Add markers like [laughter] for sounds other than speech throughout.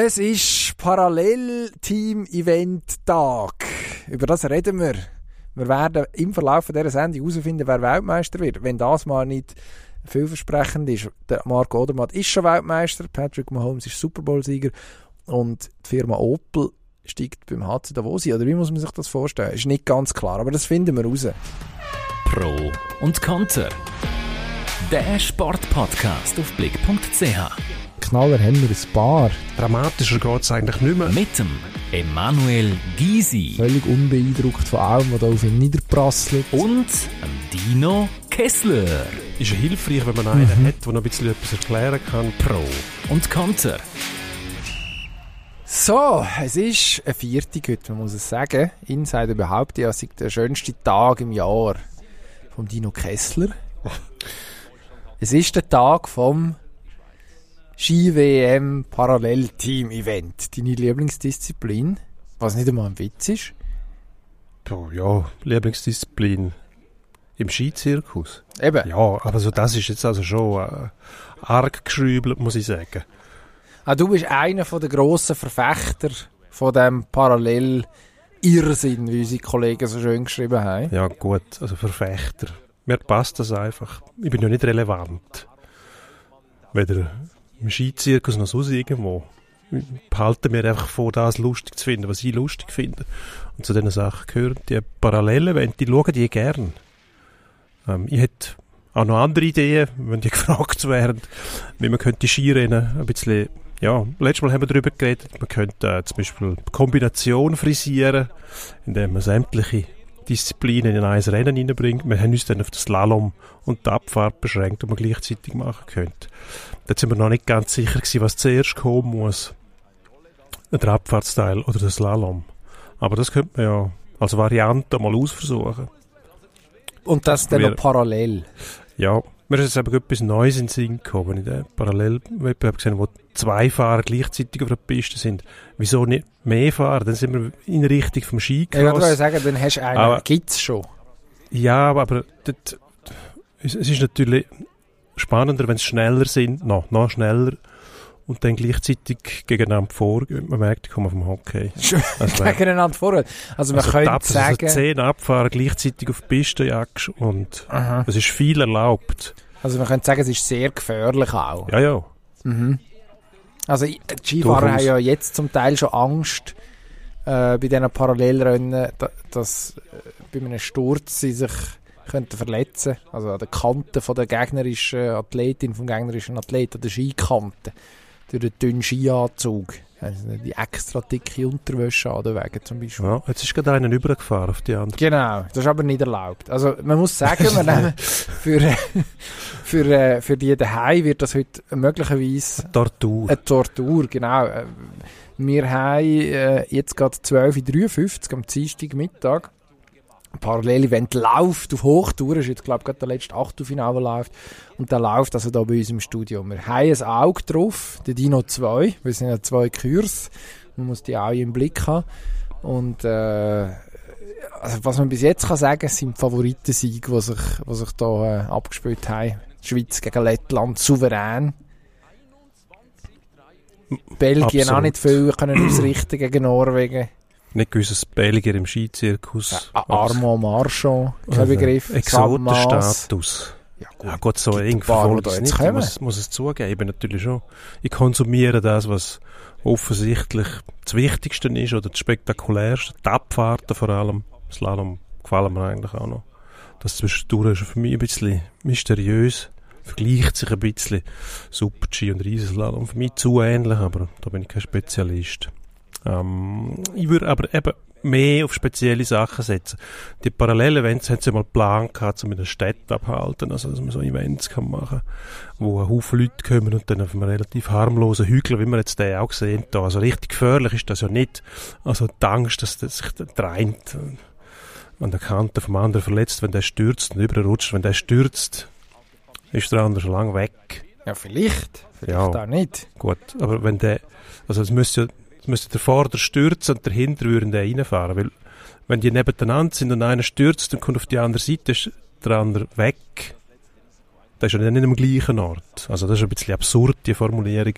Es ist Parallel-Team-Event-Tag. Über das reden wir. Wir werden im Verlauf dieser Sendung herausfinden, wer Weltmeister wird. Wenn das mal nicht vielversprechend ist. Der Marco Odermatt ist schon Weltmeister, Patrick Mahomes ist Super Bowl-Sieger und die Firma Opel steigt beim HC Davos ein. Oder wie muss man sich das vorstellen? Ist nicht ganz klar, aber das finden wir raus. Pro und Konter. Der Sportpodcast auf blick.ch. Knaller haben wir ein paar. Dramatischer geht es eigentlich nicht mehr. Mit dem Emanuel Gysi. Völlig unbeeindruckt von allem, was da auf ihn niederprasselt. Und dem Dino Kessler. Ist ja hilfreich, wenn man einen mhm. hat, der noch ein bisschen etwas erklären kann. Pro und Konter. So, es ist ein Viertag heute, man muss es sagen. Insider behauptet ja, es sei der schönste Tag im Jahr vom Dino Kessler. [laughs] es ist der Tag vom Ski-WM Parallel-Team-Event. Deine Lieblingsdisziplin, was nicht einmal ein Witz ist. Oh, ja, Lieblingsdisziplin im Skizirkus. Eben. Ja, aber so das ist jetzt also schon äh, arg geschrübelt, muss ich sagen. Ah, du bist einer von der grossen Verfechter von dem Parallel Irrsinn, wie unsere Kollegen so schön geschrieben haben. Ja gut, also Verfechter. Mir passt das einfach. Ich bin ja nicht relevant. Weder im Skizirkus noch sonst irgendwo. Behalten mir einfach vor, das lustig zu finden, was ich lustig finde. Und zu diesen Sachen gehören die Parallelen, wenn die schauen die gern. Ähm, ich hätte auch noch andere Ideen, wenn die [laughs] gefragt werden, wie man könnte Skirennen ein bisschen, ja, letztes Mal haben wir darüber geredet, man könnte äh, zum Beispiel Kombination frisieren, indem man sämtliche Disziplinen in ein Rennen hineinbringt. Wir haben uns dann auf das Slalom und die Abfahrt beschränkt, die man gleichzeitig machen könnte. Da sind wir noch nicht ganz sicher gewesen, was zuerst kommen muss. Der Abfahrtsteil oder der Slalom. Aber das könnte man ja als Variante mal ausversuchen. Und das dann noch parallel? Ja, mir ist jetzt eben etwas Neues in den Sinn gekommen, wenn ich den Parallelwettbewerb gesehen wo zwei Fahrer gleichzeitig auf der Piste sind. Wieso nicht mehr fahren? Dann sind wir in Richtung vom Skicross. Ich würde sagen, dann hast du einen, aber, gibt's schon. Ja, aber, aber das, es ist natürlich spannender, wenn es schneller sind, noch, noch schneller und dann gleichzeitig gegeneinander vor. Man merkt, ich komme vom Hockey. [laughs] Also, gegeneinander vor. Also man also könnte ab, sagen... Also zehn Abfahren gleichzeitig auf die Piste jagst und es ist viel erlaubt. Also man könnte sagen, es ist sehr gefährlich auch. Ja, ja. Mhm. Also die Skifahrer haben ja jetzt zum Teil schon Angst äh, bei diesen Parallelrennen, dass äh, bei einem Sturz sie sich könnten verletzen Also an der Kante von der gegnerischen Athletin, vom gegnerischen Athlet, an der Skikante, durch den dünnen Skianzug. Also die extra dicke Unterwäsche an wegen zum Beispiel. Ja, jetzt ist gerade einer übergefahren auf die andere. Genau, das ist aber nicht erlaubt. Also man muss sagen, wir nehmen [laughs] für, für, äh, für die daheim wird das heute möglicherweise... Eine Tortur. Eine Tortur, genau. Äh, wir haben äh, jetzt gerade 12.53 Uhr am Dienstagmittag Parallel-Event läuft auf Hochtour, ist jetzt glaube ich gerade der letzte Achtelfinale, läuft und der läuft also da bei uns im Studio. Wir haben ein Auge drauf, der Dino 2, wir sind ja zwei Kurs, man muss die auch im Blick haben und äh, also was man bis jetzt kann sagen, sind die Favoritensiege, die sich, die sich da äh, abgespielt haben. Die Schweiz gegen Lettland souverän. Belgien Absolut. auch nicht viel können ausrichten gegen Norwegen nicht gewisses Belgier im Skizirkus. Ja, Armand Marchand, [laughs] kein also, Begriff. Exotenstatus. Ja gut, ja, gut so eng verfolgt es nicht. Muss, muss es zugeben, natürlich schon. Ich konsumiere das, was offensichtlich das Wichtigste ist oder das Spektakulärste. Die Abfahrten vor allem. Slalom gefallen mir eigentlich auch noch. Das zwischendurch ist für mich ein bisschen mysteriös. Vergleicht sich ein bisschen Super-G und Riesenslalom. Für mich zu ähnlich, aber da bin ich kein Spezialist. Ähm, ich würde aber eben mehr auf spezielle Sachen setzen. Die Parallel-Events haben sie mal geplant gehabt, um in der Stadt abhalten, also dass man so Events kann machen wo ein Haufen Leute kommen und dann auf einem relativ harmlosen Hügel, wie wir jetzt den auch sehen, da. Also richtig gefährlich ist das ja nicht. Also die Angst, dass das sich der eine an der Kante vom anderen verletzt, wenn der stürzt und überrutscht, wenn der stürzt, ist der andere schon lange weg. Ja, vielleicht. Vielleicht ja, auch nicht. Gut, aber wenn der, also es müsste ja müsste der Vorder stürzen und der Hinter würden den reinfahren. Weil, wenn die nebeneinander sind und einer stürzt und kommt auf die andere Seite, ist der andere weg. das ist ja nicht am gleichen Ort. Also das ist ein bisschen absurd, die Formulierung.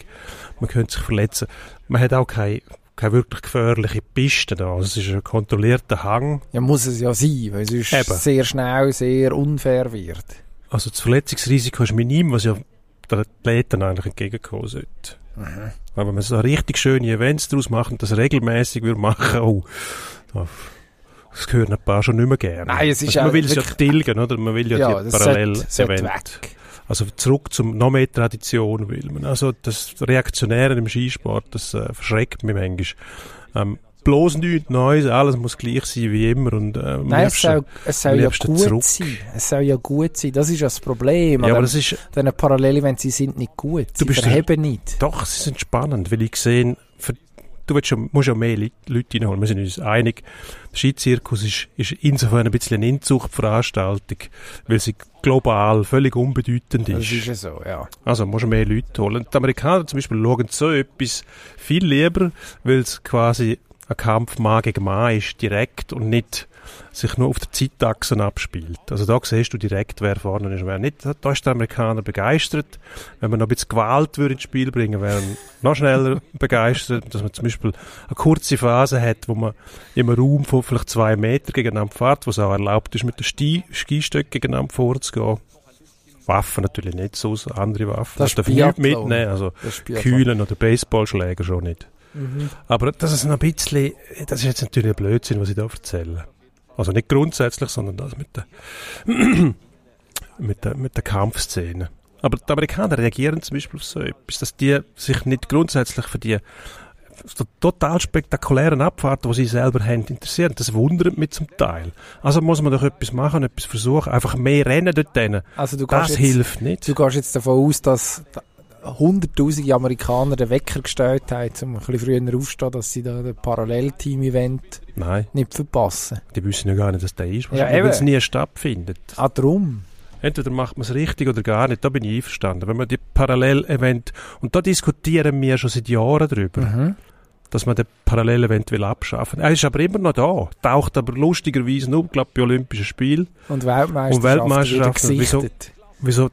Man könnte sich verletzen. Man hat auch keine, keine wirklich gefährliche Piste da. Also es ist ein kontrollierter Hang. Ja, muss es ja sein, weil es ist Eben. sehr schnell sehr unfair wird. Also das Verletzungsrisiko ist minim, was ja der Athleten eigentlich entgegenkommen sollte. Mhm. Aber wenn man so richtig schöne Events daraus macht und das regelmäßig würde machen, oh, das gehört ein paar schon nicht mehr gerne. Nein, es ist also man will es ja tilgen, oder? Man will ja, ja die Parallel-Event. Also zurück zum noch mehr Tradition will man. Also das Reaktionäre im Skisport, das äh, verschreckt mich manchmal. Ähm, bloß nichts Neues, alles muss gleich sein wie immer. Und, äh, Nein, es soll, es soll ja gut zurück. sein. Es soll ja gut sein. Das ist ja das Problem. Ja, aber das ist... Diese Paralleleevents, sie sind nicht gut. Sie du verheben nicht. Doch, sie sind spannend, weil ich sehe, du willst schon, musst ja mehr Leute reinholen. Wir sind uns einig, der Skizirkus ist, ist insofern ein bisschen eine Inzuchtveranstaltung, weil sie global völlig unbedeutend ist. Das ist ja so, ja. Also musst du mehr Leute holen. Die Amerikaner zum Beispiel schauen so etwas viel lieber, weil es quasi ein Kampf Mann gegen Mann ist, direkt und nicht sich nur auf der Zeitachse abspielt. Also da siehst du direkt, wer vorne ist und wer nicht. Da ist der Amerikaner begeistert. Wenn man noch ein bisschen Gewalt würde ins Spiel bringen, wäre er noch schneller [laughs] begeistert, dass man zum Beispiel eine kurze Phase hat, wo man im Raum von vielleicht zwei Meter gegeneinander fährt, wo es auch erlaubt ist, mit den Sti Skistöcken gegeneinander vorzugehen. Waffen natürlich nicht, so andere Waffen. Das, das darf nicht mitnehmen, also Kühlen oder Baseballschläger schon nicht. Mhm. Aber das ist noch ein bisschen, das ist jetzt natürlich ein Blödsinn, was ich da erzähle. Also nicht grundsätzlich, sondern das mit der, [clears throat] mit der, mit der Kampfszene. Aber die Amerikaner reagieren zum Beispiel auf so etwas, dass die sich nicht grundsätzlich für die so total spektakulären Abfahrten, die sie selber haben, interessieren. Das wundert mich zum Teil. Also muss man doch etwas machen, etwas versuchen. Einfach mehr rennen dort denen. Also du das jetzt, hilft nicht. Du gehst jetzt davon aus, dass hunderttausende Amerikaner den Wecker gestellt haben, um ein bisschen früher aufzustehen, dass sie da das Parallelteam-Event nicht verpassen. Die wissen ja gar nicht, dass der ist, ja, weil es nie stattfindet. Ah, drum. Entweder macht man es richtig oder gar nicht, da bin ich einverstanden. Wenn man die Parallelevent, und da diskutieren wir schon seit Jahren drüber, mhm. dass man den Parallelevent will abschaffen. Er ist aber immer noch da, taucht aber lustigerweise nur, glaube bei Olympischen Spielen. Und Weltmeisterschaften. Und Weltmeisterschaften. Wieso, wieso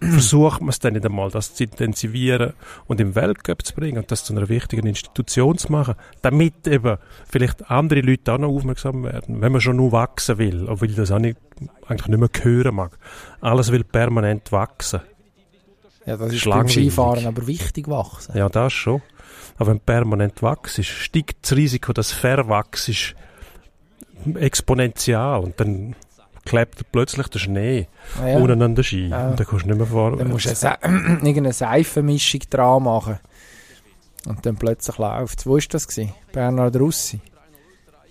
versucht man es dann nicht einmal, das zu intensivieren und im Weltcup zu bringen und das zu einer wichtigen Institution zu machen, damit eben vielleicht andere Leute auch noch aufmerksam werden, wenn man schon nur wachsen will, obwohl ich das auch nicht, eigentlich nicht mehr hören mag. Alles will permanent wachsen. Ja, das ist beim Skifahren aber wichtig wachsen. Ja, das schon. Aber wenn permanent wachsen, steigt das Risiko, dass verwachsen exponentiell und dann klebt plötzlich der Schnee ah, ja. unten an der Ski. Ja. Und dann kannst du nicht mehr fahren. Dann musst du eine, [clears throat] irgendeine Seifenmischung dran machen. Und dann plötzlich läuft es. Wo war das? Gewesen? Bernhard Russi.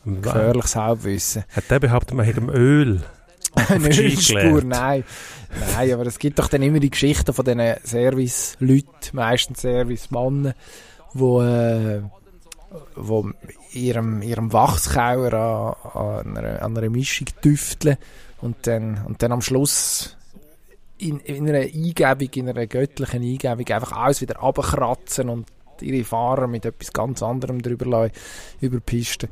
Gefährliches Halbwissen. Hat der behauptet, man hätte Öl [laughs] eine Ölspur, nein. Nein, aber es gibt doch dann immer die Geschichten von diesen Service-Leuten, meistens Service-Mannen, wo, äh, wo ihrem, ihrem Wachskauer an, an, einer, an einer Mischung tüfteln und dann, und dann am Schluss in, in einer Eingebung, in einer göttlichen Eingebung einfach alles wieder abkratzen und ihre Fahrer mit etwas ganz anderem drüber lassen, über Pisten.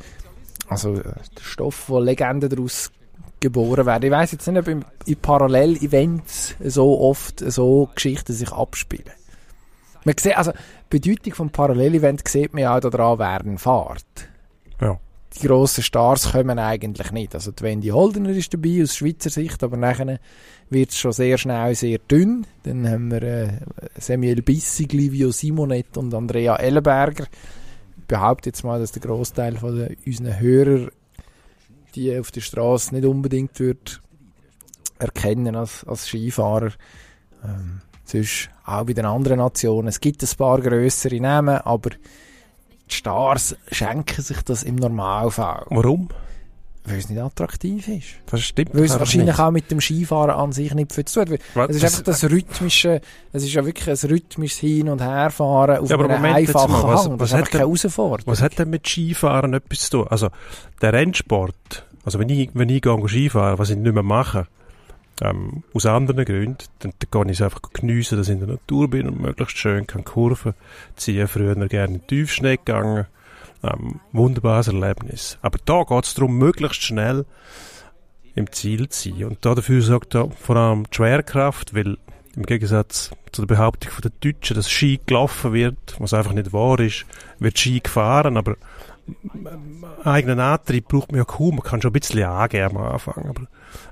Also äh, der Stoff, wo Legenden daraus geboren werden. Ich weiß jetzt nicht, ob in, in Parallel-Events so oft so Geschichten sich abspielen. Man sieht, also die Bedeutung vom Parallel-Event sieht man ja auch daran, während Fahrt. Die grossen Stars kommen eigentlich nicht. Also die Wendy Holdener ist dabei aus Schweizer Sicht, aber nachher wird es schon sehr schnell sehr dünn. Dann haben wir äh, Samuel Bissig, Livio Simonet und Andrea Ellenberger. Ich behaupte jetzt mal, dass der Großteil von den, unseren Hörer die auf der Straße nicht unbedingt wird erkennen als, als Skifahrer. Ähm, sonst auch bei den anderen Nationen. Es gibt ein paar grössere Namen, aber die Stars schenken sich das im Normalfall. Warum? Weil es nicht attraktiv ist. Das stimmt. Weil es wahrscheinlich nicht. auch mit dem Skifahren an sich nicht viel zu tun hat. Es ist einfach das rhythmische, es ist ja wirklich ein rhythmisches Hin- und Herfahren auf ja, aber einem einfachen mal, was, Hang. Das was ist einfach keine Herausforderung. Was hat denn mit Skifahren etwas zu tun? Also, der Rennsport, also wenn ich, wenn ich gehe Skifahren, was ich nicht mehr mache, ähm, aus anderen Gründen, dann, dann kann ich es einfach geniessen, dass ich in der Natur bin und möglichst schön kann Kurven ziehen. Früher gerne in den Tiefschnee gegangen. Ähm, wunderbares Erlebnis. Aber da geht es darum, möglichst schnell im Ziel zu sein. Und dafür sorgt er vor allem die Schwerkraft, weil im Gegensatz zu der Behauptung den Deutschen, dass Ski gelaufen wird, was einfach nicht wahr ist, wird Ski gefahren, aber eigenen Antrieb braucht man ja kaum. Man kann schon ein bisschen angeben am Anfang, aber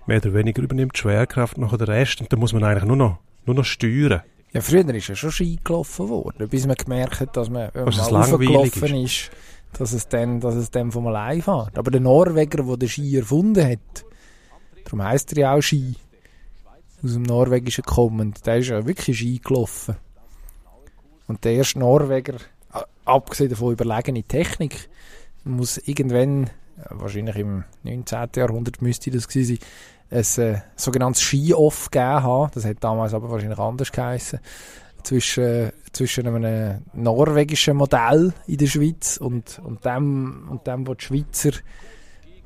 mehr oder weniger übernimmt die Schwerkraft noch den Rest und dann muss man eigentlich nur noch, nur noch steuern. Ja, früher ist ja schon Ski gelaufen worden, bis man gemerkt hat, dass man, wenn man mal langweilig raufgelaufen ist, dass es dann, dass es dann vom allein fährt. Aber der Norweger, der den Ski erfunden hat, darum heisst er ja auch Ski, aus dem Norwegischen kommend, der ist ja wirklich Ski gelaufen. Und der erste Norweger, abgesehen davon überlegene Technik, muss irgendwann, äh, wahrscheinlich im 19. Jahrhundert müsste das gewesen sein, ein äh, sogenanntes Ski-Off gegeben haben. Das hat damals aber wahrscheinlich anders geheißen. Zwischen, zwischen einem norwegischen Modell in der Schweiz und, und dem, und dem, was die Schweizer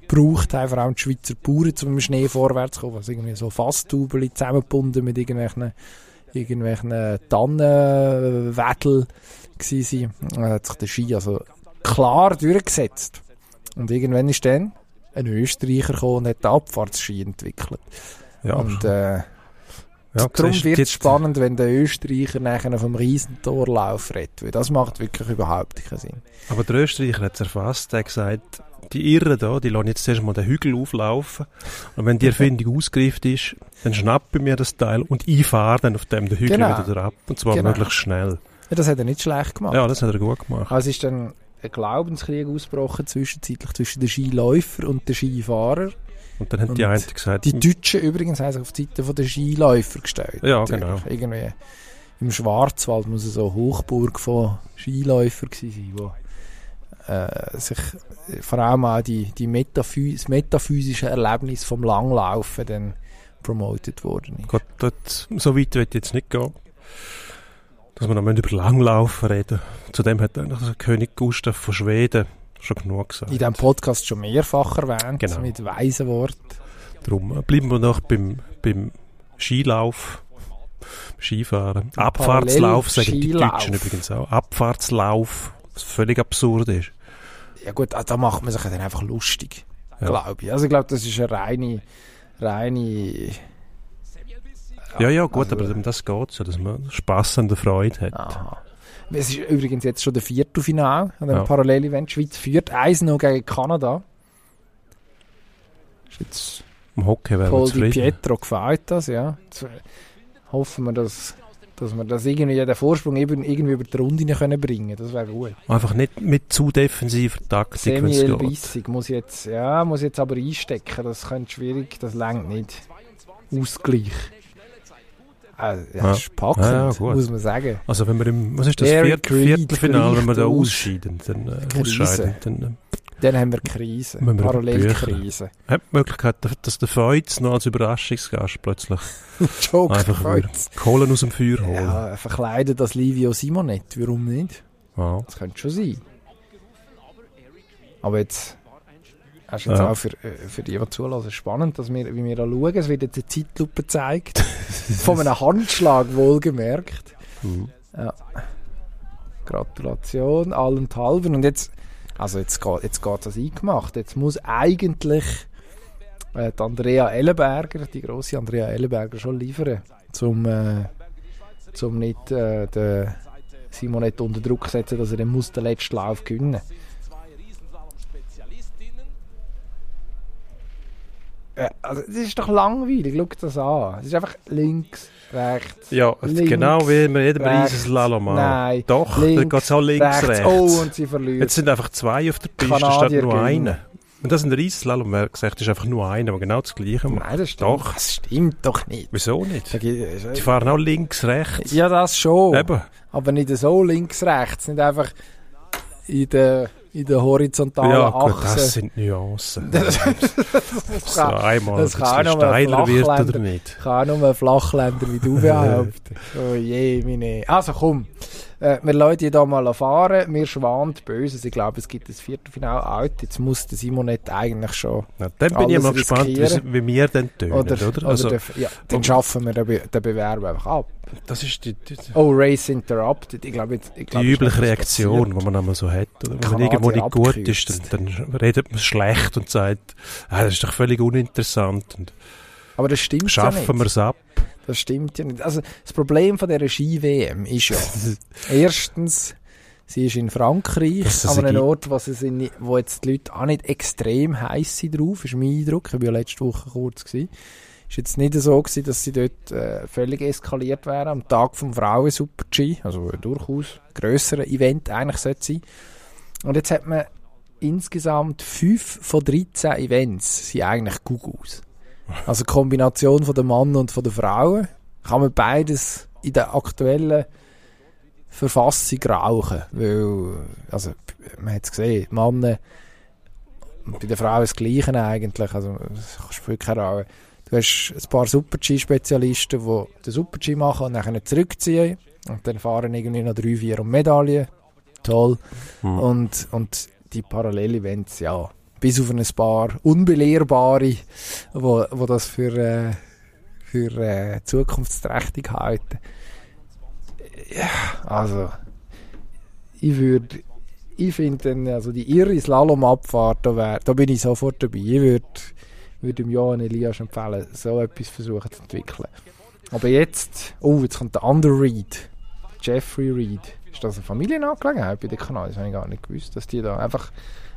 braucht, haben vor allem die Schweizer Bauern, um im Schnee vorwärts zu kommen. Also irgendwie so Fasstubeli zusammengebunden mit irgendwelchen, irgendwelchen Tannenwedel gewesen sind. Dann hat sich der Ski also klar durchgesetzt. Und irgendwann ist dann ein Österreicher gekommen und hat den Abfahrtsski entwickelt. Ja, und äh, ja, darum wird es spannend, wenn der Österreicher nachher vom Riesentorlauf redet. Weil das macht wirklich überhaupt keinen Sinn. Aber der Österreicher hat es erfasst, er hat gesagt, die Irren da, die lassen jetzt zuerst mal den Hügel auflaufen. Und wenn die Erfindung ausgereift ist, dann schnappe ich mir das Teil und ich fahre dann auf dem den Hügel Genau. wieder ab. Und zwar Genau. möglichst schnell. Ja, das hat er nicht schlecht gemacht. Ja, das hat er gut gemacht. Also ist dann ein Glaubenskrieg ausgebrochen zwischenzeitlich zwischen den Skiläufer und den Skifahrer. Und dann haben die einen gesagt, Die Deutschen übrigens haben sich auf die Seite der Skiläufer gestellt. Ja, genau. Irgendwie im Schwarzwald muss es so eine Hochburg von Skiläufern gewesen sein, wo äh, sich vor allem auch die, die Metaphys das metaphysische Erlebnis vom Langlaufen dann promotet worden ist. Gott, dort, so weit wird jetzt nicht gehen. Dass wir noch über Langlaufen reden. Zudem hat eigentlich der König Gustav von Schweden schon genug gesagt. In diesem Podcast schon mehrfach erwähnt, Genau. mit weisen Worten. Darum äh, bleiben wir noch beim, beim Skilauf, Skifahren. Abfahrtslauf sagen die. Deutschen übrigens auch. Abfahrtslauf, was völlig absurd ist. Ja gut, da macht man sich dann einfach lustig, Ja. glaube ich. Also ich glaube, das ist eine reine, reine... Ja, ja, gut, also- aber um das geht ja, dass man Spass an der Freude hat. Aha. Es ist übrigens jetzt schon der Viertelfinal an dem Ja. Parallelevent. Die Schweiz führt 1-0 gegen Kanada. Ist jetzt Im Hockey wäre Paul Di. Pietro gefällt das, ja. Jetzt, äh, hoffen wir, dass, dass wir das irgendwie, den Vorsprung eben, irgendwie über die Runde können bringen Das wäre gut. Einfach nicht mit zu defensiver Taktik, wenn es geht. Bissig muss jetzt, ja, muss jetzt aber einstecken. Das könnte schwierig, das längt nicht. Ausgleich. Also, ja, Ja. das ist packend, Ja, ja, muss man sagen. Also wenn wir im, was ist das, Viert, Viertelfinale, wenn wir da ausscheiden, dann, äh, ausscheiden, dann äh, Dann haben wir Krise. Parallelkrise. hat die Möglichkeit, dass der Feuz noch als Überraschungsgast plötzlich [laughs] Joke einfach. Kohlen aus dem Feuer holen. Ja, verkleidet als Livio Simonet. Warum nicht? Ja. Das könnte schon sein. Aber jetzt hast du jetzt Ja. auch für, äh, für die, die zulassen, spannend, dass wir, wie wir da schauen. Es wird jetzt eine Zeitlupe gezeigt. [laughs] Von einem Handschlag wohlgemerkt. Mhm. Gratulation allenthalben. Und jetzt, also jetzt geht, jetzt geht das eingemacht. Jetzt muss eigentlich äh, die Andrea Ellenberger, die grosse Andrea Ellenberger, schon liefern, zum, äh, zum nicht äh, den Simonet unter Druck setzen, dass er muss den letzten Lauf gewinnen. Äh, also, das ist doch langweilig, schau das an. Es ist einfach links, rechts. Ja, Links, genau wie bei jedem rechts, Riesenslalom auch. nein, Doch, links, da geht es auch links, rechts. Oh, und sie verliert. Jetzt sind einfach zwei auf der Piste, statt nur einer. Und das ist ein Riesenslalom, wer gesagt ist einfach nur einer, der genau das Gleiche macht. Nein, das stimmt. Doch. Das stimmt doch nicht. Wieso nicht? Die fahren auch links, rechts. Ja, das schon. Eben. Aber nicht so links, rechts. Nicht einfach in der, in der horizontalen Ja, gut, Achse. das sind Nuancen. [laughs] Das, so einmal das kann noch ein wird oder nicht. kann nur ein Flachländer wie du [laughs] behaupten. oh je, meine. Also komm. Äh, wir lassen die da mal fahren, mir schwant böse. Ich glaube, es gibt ein Viertelfinale out. Jetzt muss der Simonet eigentlich schon. Ja, dann bin ich mal gespannt, wie, wie wir dann tönen, oder? oder? Also, oder der, ja, dann schaffen wir den, Be den Bewerb einfach ab. Das ist die, die, oh, Race Interrupted. Ich glaube, ich glaub, die übliche Reaktion, die man einmal so hat. Oder? Wenn man irgendwo nicht gut ist, dann, dann redet man schlecht und sagt, ah, das ist doch völlig uninteressant. Und Aber das stimmt Schaffen ja wir es ab. Das stimmt ja nicht. Also das Problem von dieser Ski-WM ist ja, [laughs] erstens, sie ist in Frankreich, an einem Ort, wo, sie sind, wo jetzt die Leute auch nicht extrem heiß sind drauf, ist mein Eindruck. Ich war ja letzte Woche kurz. Gewesen. Ist jetzt nicht so gewesen, dass sie dort äh, völlig eskaliert wären am Tag vom Frauen Super G, also durchaus grösseres Event eigentlich sollte sein. Und jetzt hat man insgesamt fünf von 13 Events sind eigentlich Gugus. Also die Kombination von der Mann und von der Frauen kann man beides in der aktuellen Verfassung rauchen, weil also man hat es gesehen, Männer bei den Frauen das Gleiche eigentlich, also das spielt keine Rolle. Du hast ein paar Super-G-Spezialisten, die den Super-G machen und dann zurückziehen und dann fahren irgendwie noch drei, vier um Medaillen. Toll. Mhm. Und, und die Parallel-Events, ja, bis auf ein paar Unbelehrbare, wo, wo das für, äh, für äh, zukunftsträchtig halten. Ja, also, ich würde, ich finde, also die irre Slalomabfahrt, da, da bin ich sofort dabei. Ich würde würde dem Johann Elias empfehlen, so etwas versuchen zu entwickeln. Aber jetzt, oh, jetzt kommt der andere Reed, Jeffrey Reed. Ist das eine Familienangelegenheit bei den Kanal? Das habe ich gar nicht gewusst, dass die da einfach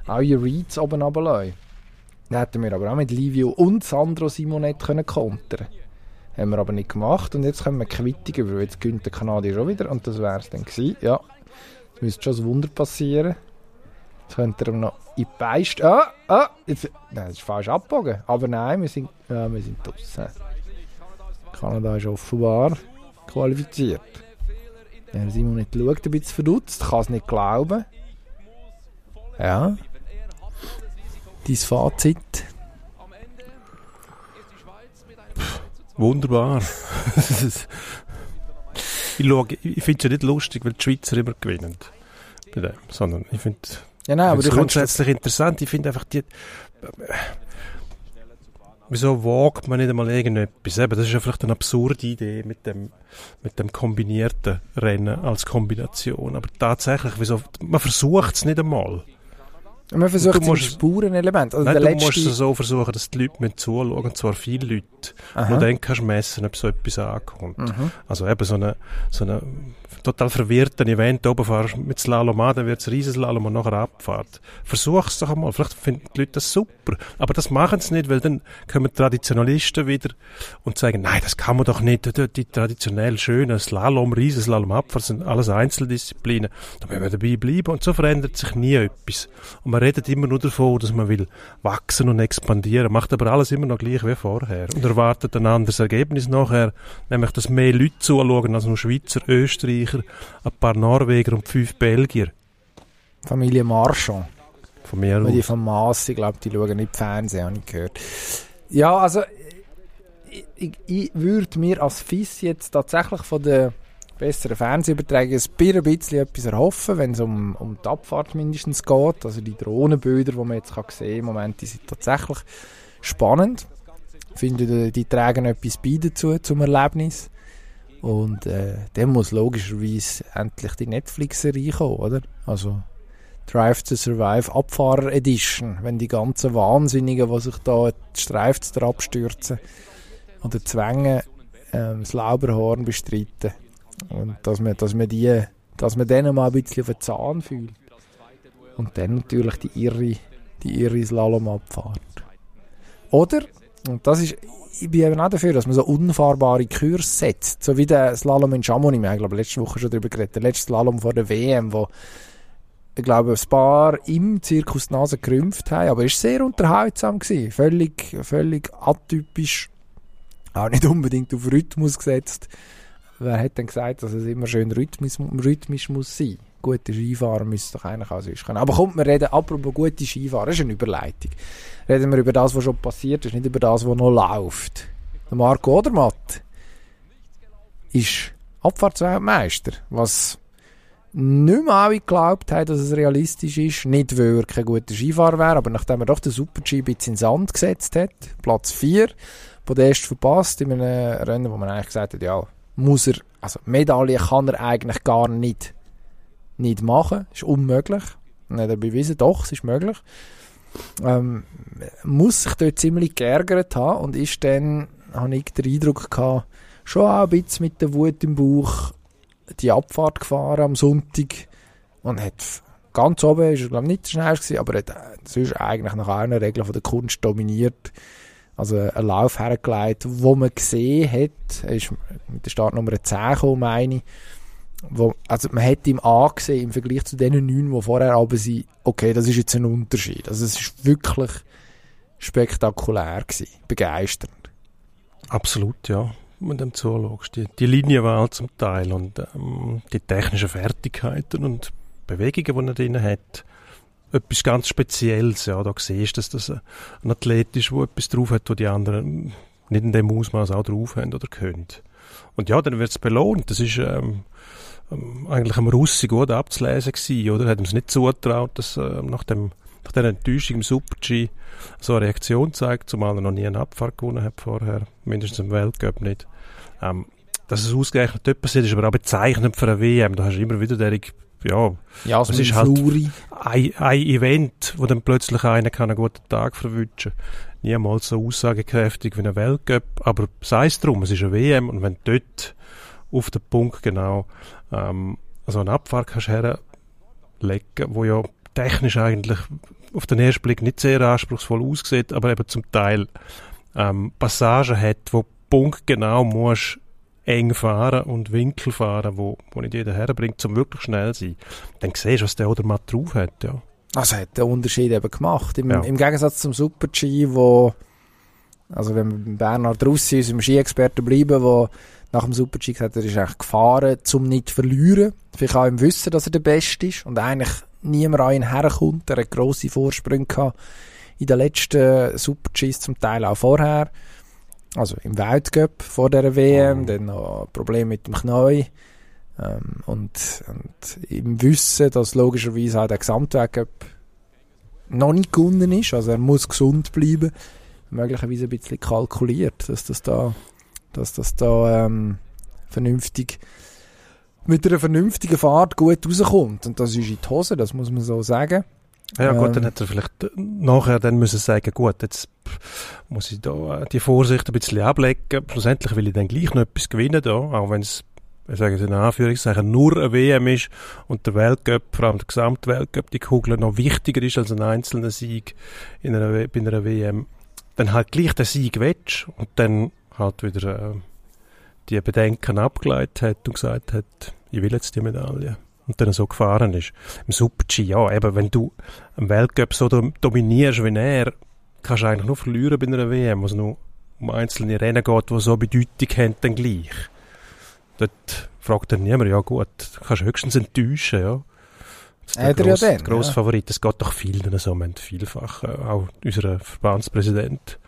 auch ihre Reeds oben runterlassen. Dann hätten wir aber auch mit Livio und Sandro Simonet können Haben wir aber nicht gemacht und jetzt können wir quittigen, weil jetzt gönnt der Kanadier schon wieder und das wäre es dann gewesen. Ja, es müsste schon ein Wunder passieren. Jetzt könnte er noch in die Beist... Ah, ah, jetzt, nein, das ist falsch abgebogen. Aber nein, wir sind, ja, wir sind draußen. Kanada ist offenbar qualifiziert. Ja, Simon nicht schaut, ein bisschen verdutzt, kann es nicht glauben. Ja. Dein Fazit? Wunderbar. ich, ich finde es ja nicht lustig, weil die Schweizer immer gewinnen. Bei dem, sondern ich finde ja, nein, aber du grundsätzlich interessant. Ich finde einfach die. Wieso wagt man nicht einmal irgendetwas? Eben, das ist ja vielleicht eine absurde Idee mit dem, mit dem kombinierten Rennen als Kombination. Aber tatsächlich, wieso, man versucht es nicht einmal. Man versucht ein Spurenelement. Also nein, du musst es so versuchen, dass die Leute zuschauen, und zwar viele Leute. Aha. Und dann kannst du messen, ob so etwas ankommt. Mhm. Also eben so eine, so eine total verwirrten Event oben fahrst mit Slalom an, dann wird es Riesenslalom und nachher Abfahrt. Versuch es doch einmal. Vielleicht finden die Leute das super. Aber das machen sie nicht, weil dann kommen Traditionalisten wieder und sagen, nein, das kann man doch nicht. Die, die traditionell schönen Slalom, Riesenslalom, Abfahrt sind alles Einzeldisziplinen. Da müssen wir dabei bleiben und so verändert sich nie etwas. Und man redet immer nur davon, dass man will wachsen und expandieren, macht aber alles immer noch gleich wie vorher und erwartet ein anderes Ergebnis nachher, nämlich, dass mehr Leute zuschauen als nur Schweizer, Österreicher, ein paar Norweger und fünf Belgier. Familie Marchand. Von mir aus. Die von Maas, ich glaube, die schauen nicht Fernsehen, habe ich gehört. Ja, also ich, ich, ich würde mir als FIS jetzt tatsächlich von der besseren Fernsehübertragung ein bisschen etwas erhoffen, wenn es um, um die Abfahrt mindestens geht. Also die Drohnenbilder, die man jetzt kann sehen kann im Moment, die sind tatsächlich spannend. Ich finde, die, die tragen etwas bei dazu, zum Erlebnis. Und äh, dann muss logischerweise endlich die Netflix-Serie kommen, oder? Also Drive to Survive Abfahrer Edition, wenn die ganzen Wahnsinnigen, die sich da die Streifs abstürzen oder zwängen, ähm, das Lauberhorn bestreiten. Und dass man, dass man die, dass man denen mal ein bisschen auf den Zahn fühlt. Und dann natürlich die irre, die irre Slalomabfahrt. Oder, und das ist ich bin eben auch dafür, dass man so unfahrbare Kurs setzt. So wie der Slalom in Chamonix. Wir haben, glaube letzte Woche schon darüber geredet. Der letzte Slalom vor der WM, wo ich glaube, ein paar im Zirkus Nase gerümpft haben, aber es war sehr unterhaltsam. Gewesen. Völlig, völlig atypisch. Auch nicht unbedingt auf Rhythmus gesetzt. Wer hat denn gesagt, dass es immer schön rhythmisch, rhythmisch muss sein? Gute Skifahrer müssen doch eigentlich auch sonst können. Aber kommt, wir reden, apropos gute Skifahrer, das ist eine Überleitung reden wir über das, was schon passiert ist, nicht über das, was noch läuft. Marco Odermatt ist Abfahrtsweltmeister, was nicht mehr alle geglaubt haben, dass es realistisch ist. Nicht, weil er kein guter Skifahrer wäre, aber nachdem er doch den Super-G ein bisschen in den Sand gesetzt hat, Platz 4, Podest verpasst in einem Rennen, wo man eigentlich gesagt hat, ja, muss er, also Medaille kann er eigentlich gar nicht, nicht machen, ist unmöglich. Hat er bewiesen, doch, es ist möglich. Ähm, muss sich dort ziemlich geärgert haben und ist dann, habe ich den Eindruck gehabt, schon auch ein bisschen mit der Wut im Bauch die Abfahrt gefahren am Sonntag und hat ganz oben, ist er glaube nicht der schnellste aber hat sonst eigentlich nach allen Regeln von der Kunst dominiert. Also einen Lauf hergelegt, wo man gesehen hat, er ist mit der Startnummer 10 gekommen, meine ich, wo, also man hat ihm angesehen im Vergleich zu den neun, die vorher aber sind, okay, das ist jetzt ein Unterschied. Also es ist wirklich spektakulär gewesen, begeisternd. Absolut, ja wenn du dem zuschaust. Die, die Linienwahl zum Teil und ähm, die technischen Fertigkeiten und Bewegungen, die er drin hat. Etwas ganz Spezielles, ja, da siehst du, dass das ein Athlet ist, der etwas drauf hat, wo die anderen nicht in dem Ausmaß auch drauf haben oder können. Und ja, dann wird es belohnt. Das ist ähm, ähm, eigentlich am Russi gut abzulesen gewesen, oder? Hat es nicht zugetraut, dass äh, nach dem nach der Enttäuschung im Super-G so eine Reaktion zeigt, zumal er noch nie eine Abfahrt gewonnen hat vorher, mindestens im Weltcup nicht. Ähm, dass es ausgerechnet dort passiert, ist aber auch bezeichnend für eine WM. Da hast du immer wieder der ja, ja es ist halt ein, ein, Event, wo dann plötzlich einer kann einen guten Tag verwünschen. Niemals so aussagekräftig wie ein Weltcup, aber sei es drum, es ist eine WM und wenn du dort auf den Punkt genau ähm, so eine Abfahrt kannst herlegen, wo ja technisch eigentlich auf den ersten Blick nicht sehr anspruchsvoll aussieht, aber eben zum Teil ähm, Passagen hat, wo punktgenau musst eng fahren und Winkel fahren, wo, wo nicht jeder herbringt, um wirklich schnell zu sein. Dann siehst du, was der oder mal drauf hat, ja. Also hat den Unterschied eben gemacht. Im, ja. im Gegensatz zum Super-G, wo, also wenn wir Bernhard Russi, unserem Ski-Experten bleiben, wo nach dem Super-G gesagt hat, er ist eigentlich gefahren, um nicht zu verlieren. Vielleicht auch im Wissen, dass er der Beste ist und eigentlich niemand an ihn herkommt. Er hat grosse Vorsprünge gehabt in den letzten Super-Gs, zum Teil auch vorher. Also im Weltcup vor der WM, oh. dann noch Probleme mit dem Knie. Ähm, und, und im Wissen, dass logischerweise auch der Gesamtweltcup noch nicht gewonnen ist, also er muss gesund bleiben, möglicherweise ein bisschen kalkuliert, dass das da, dass das da ähm, vernünftig mit einer vernünftigen Fahrt gut rauskommt. Und das ist in die Hose, das muss man so sagen. Ja gut, ähm, dann hätte er vielleicht nachher dann müssen sagen, gut, jetzt muss ich da die Vorsicht ein bisschen ablegen. Schlussendlich will ich dann gleich noch etwas gewinnen da, auch wenn es, ich sage es in Anführungszeichen, nur ein WM ist und der Weltcup, vor allem der Gesamtweltcup, die Kugel noch wichtiger ist als ein einzelner Sieg in einer, bei einer WM. Dann halt gleich den Sieg wetsch und dann halt wieder äh, die Bedenken abgeleitet hat und gesagt hat, ich will jetzt die Medaille. Und dann so gefahren ist. Im Super-G, ja, eben, wenn du im Weltcup so dominierst wie er, kannst du eigentlich nur verlieren bei einer WM, wo es nur um einzelne Rennen geht, die so Bedeutung haben, dann gleich. Dort fragt dann niemand, ja gut, kannst du höchstens enttäuschen, ja. Das ist der grosse, ja grosse ja. Favorit. Das geht doch vielen so, wir vielfach, äh, auch unser Verbandspräsident,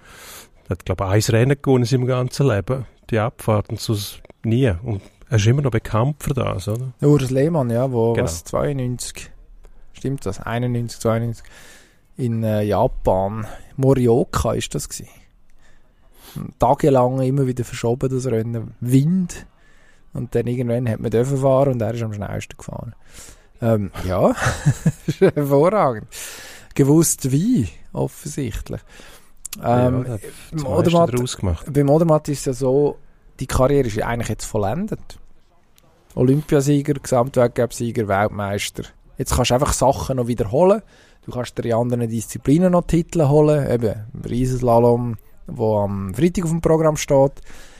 der hat, glaube ich, ein Rennen gewonnen in seinem ganzen Leben, die Abfahrt, und sonst nie. Und er ist immer noch bekannt für das, oder? Urs Lehmann, ja, wo genau. was 92, stimmt das? 91, 92 in äh, Japan, Morioka ist das gewesen. Tagelang immer wieder verschoben das Rennen, Wind und dann irgendwann hat man dürfen fahren und er ist am schnellsten gefahren. Ähm, ja, [laughs] hervorragend. Gewusst wie, offensichtlich. Ähm, ja, beim, Odermatt, beim Odermatt ist es ja so, die Karriere ist ja eigentlich jetzt vollendet. Olympiasieger, Gesamtweltcup-Sieger, Weltmeister. Jetzt kannst du einfach Sachen noch wiederholen. Du kannst dir in anderen Disziplinen noch Titel holen. Eben, Riesenslalom, wo am Freitag auf dem Programm steht.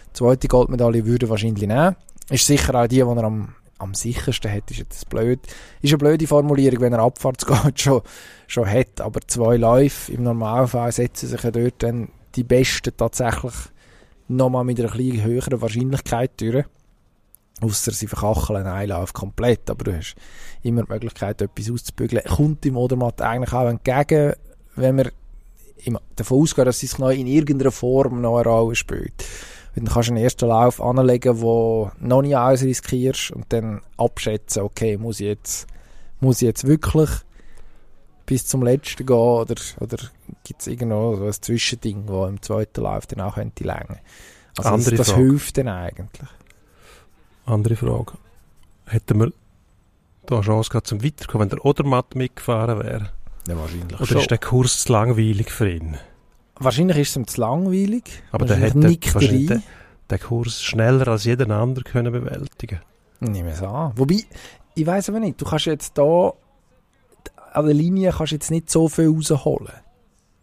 Die zweite Goldmedaille würde wahrscheinlich nehmen. Ist sicher auch die, die er am, am sichersten hat. Ist jetzt blöd. Ist eine blöde Formulierung, wenn er Abfahrtsgott [laughs] schon, schon hat. Aber zwei Läufe im Normalfall setzen sich ja dort dann die Besten tatsächlich nochmal mit einer etwas höheren Wahrscheinlichkeit durch. Ausser sie verkacheln einen Einlauf komplett, aber du hast immer die Möglichkeit, etwas auszubügeln. Kommt im Odermatt eigentlich auch entgegen, wenn man davon ausgeht, dass sie sich noch in irgendeiner Form noch eine Rolle spielt. Dann kannst du einen ersten Lauf anlegen, wo noch nicht alles riskierst und dann abschätzen, okay, muss ich jetzt, muss ich jetzt wirklich bis zum letzten gehen oder, oder gibt es irgendwo so ein Zwischending, wo im zweiten Lauf dann auch könnte länger. Also Andere das, das hilft dann eigentlich. Andere Frage. Hätten wir da eine Chance gehabt zum Weiterkommen, wenn der Odermatt mitgefahren wäre? Ja, wahrscheinlich Oder schon. ist der Kurs zu langweilig für ihn? Wahrscheinlich ist es ihm zu langweilig. Aber der hätte wahrscheinlich den, den Kurs schneller als jeden anderen können bewältigen Nehmen wir es an. Wobei, ich weiß aber nicht, du kannst jetzt da an der Linie kannst jetzt nicht so viel rausholen.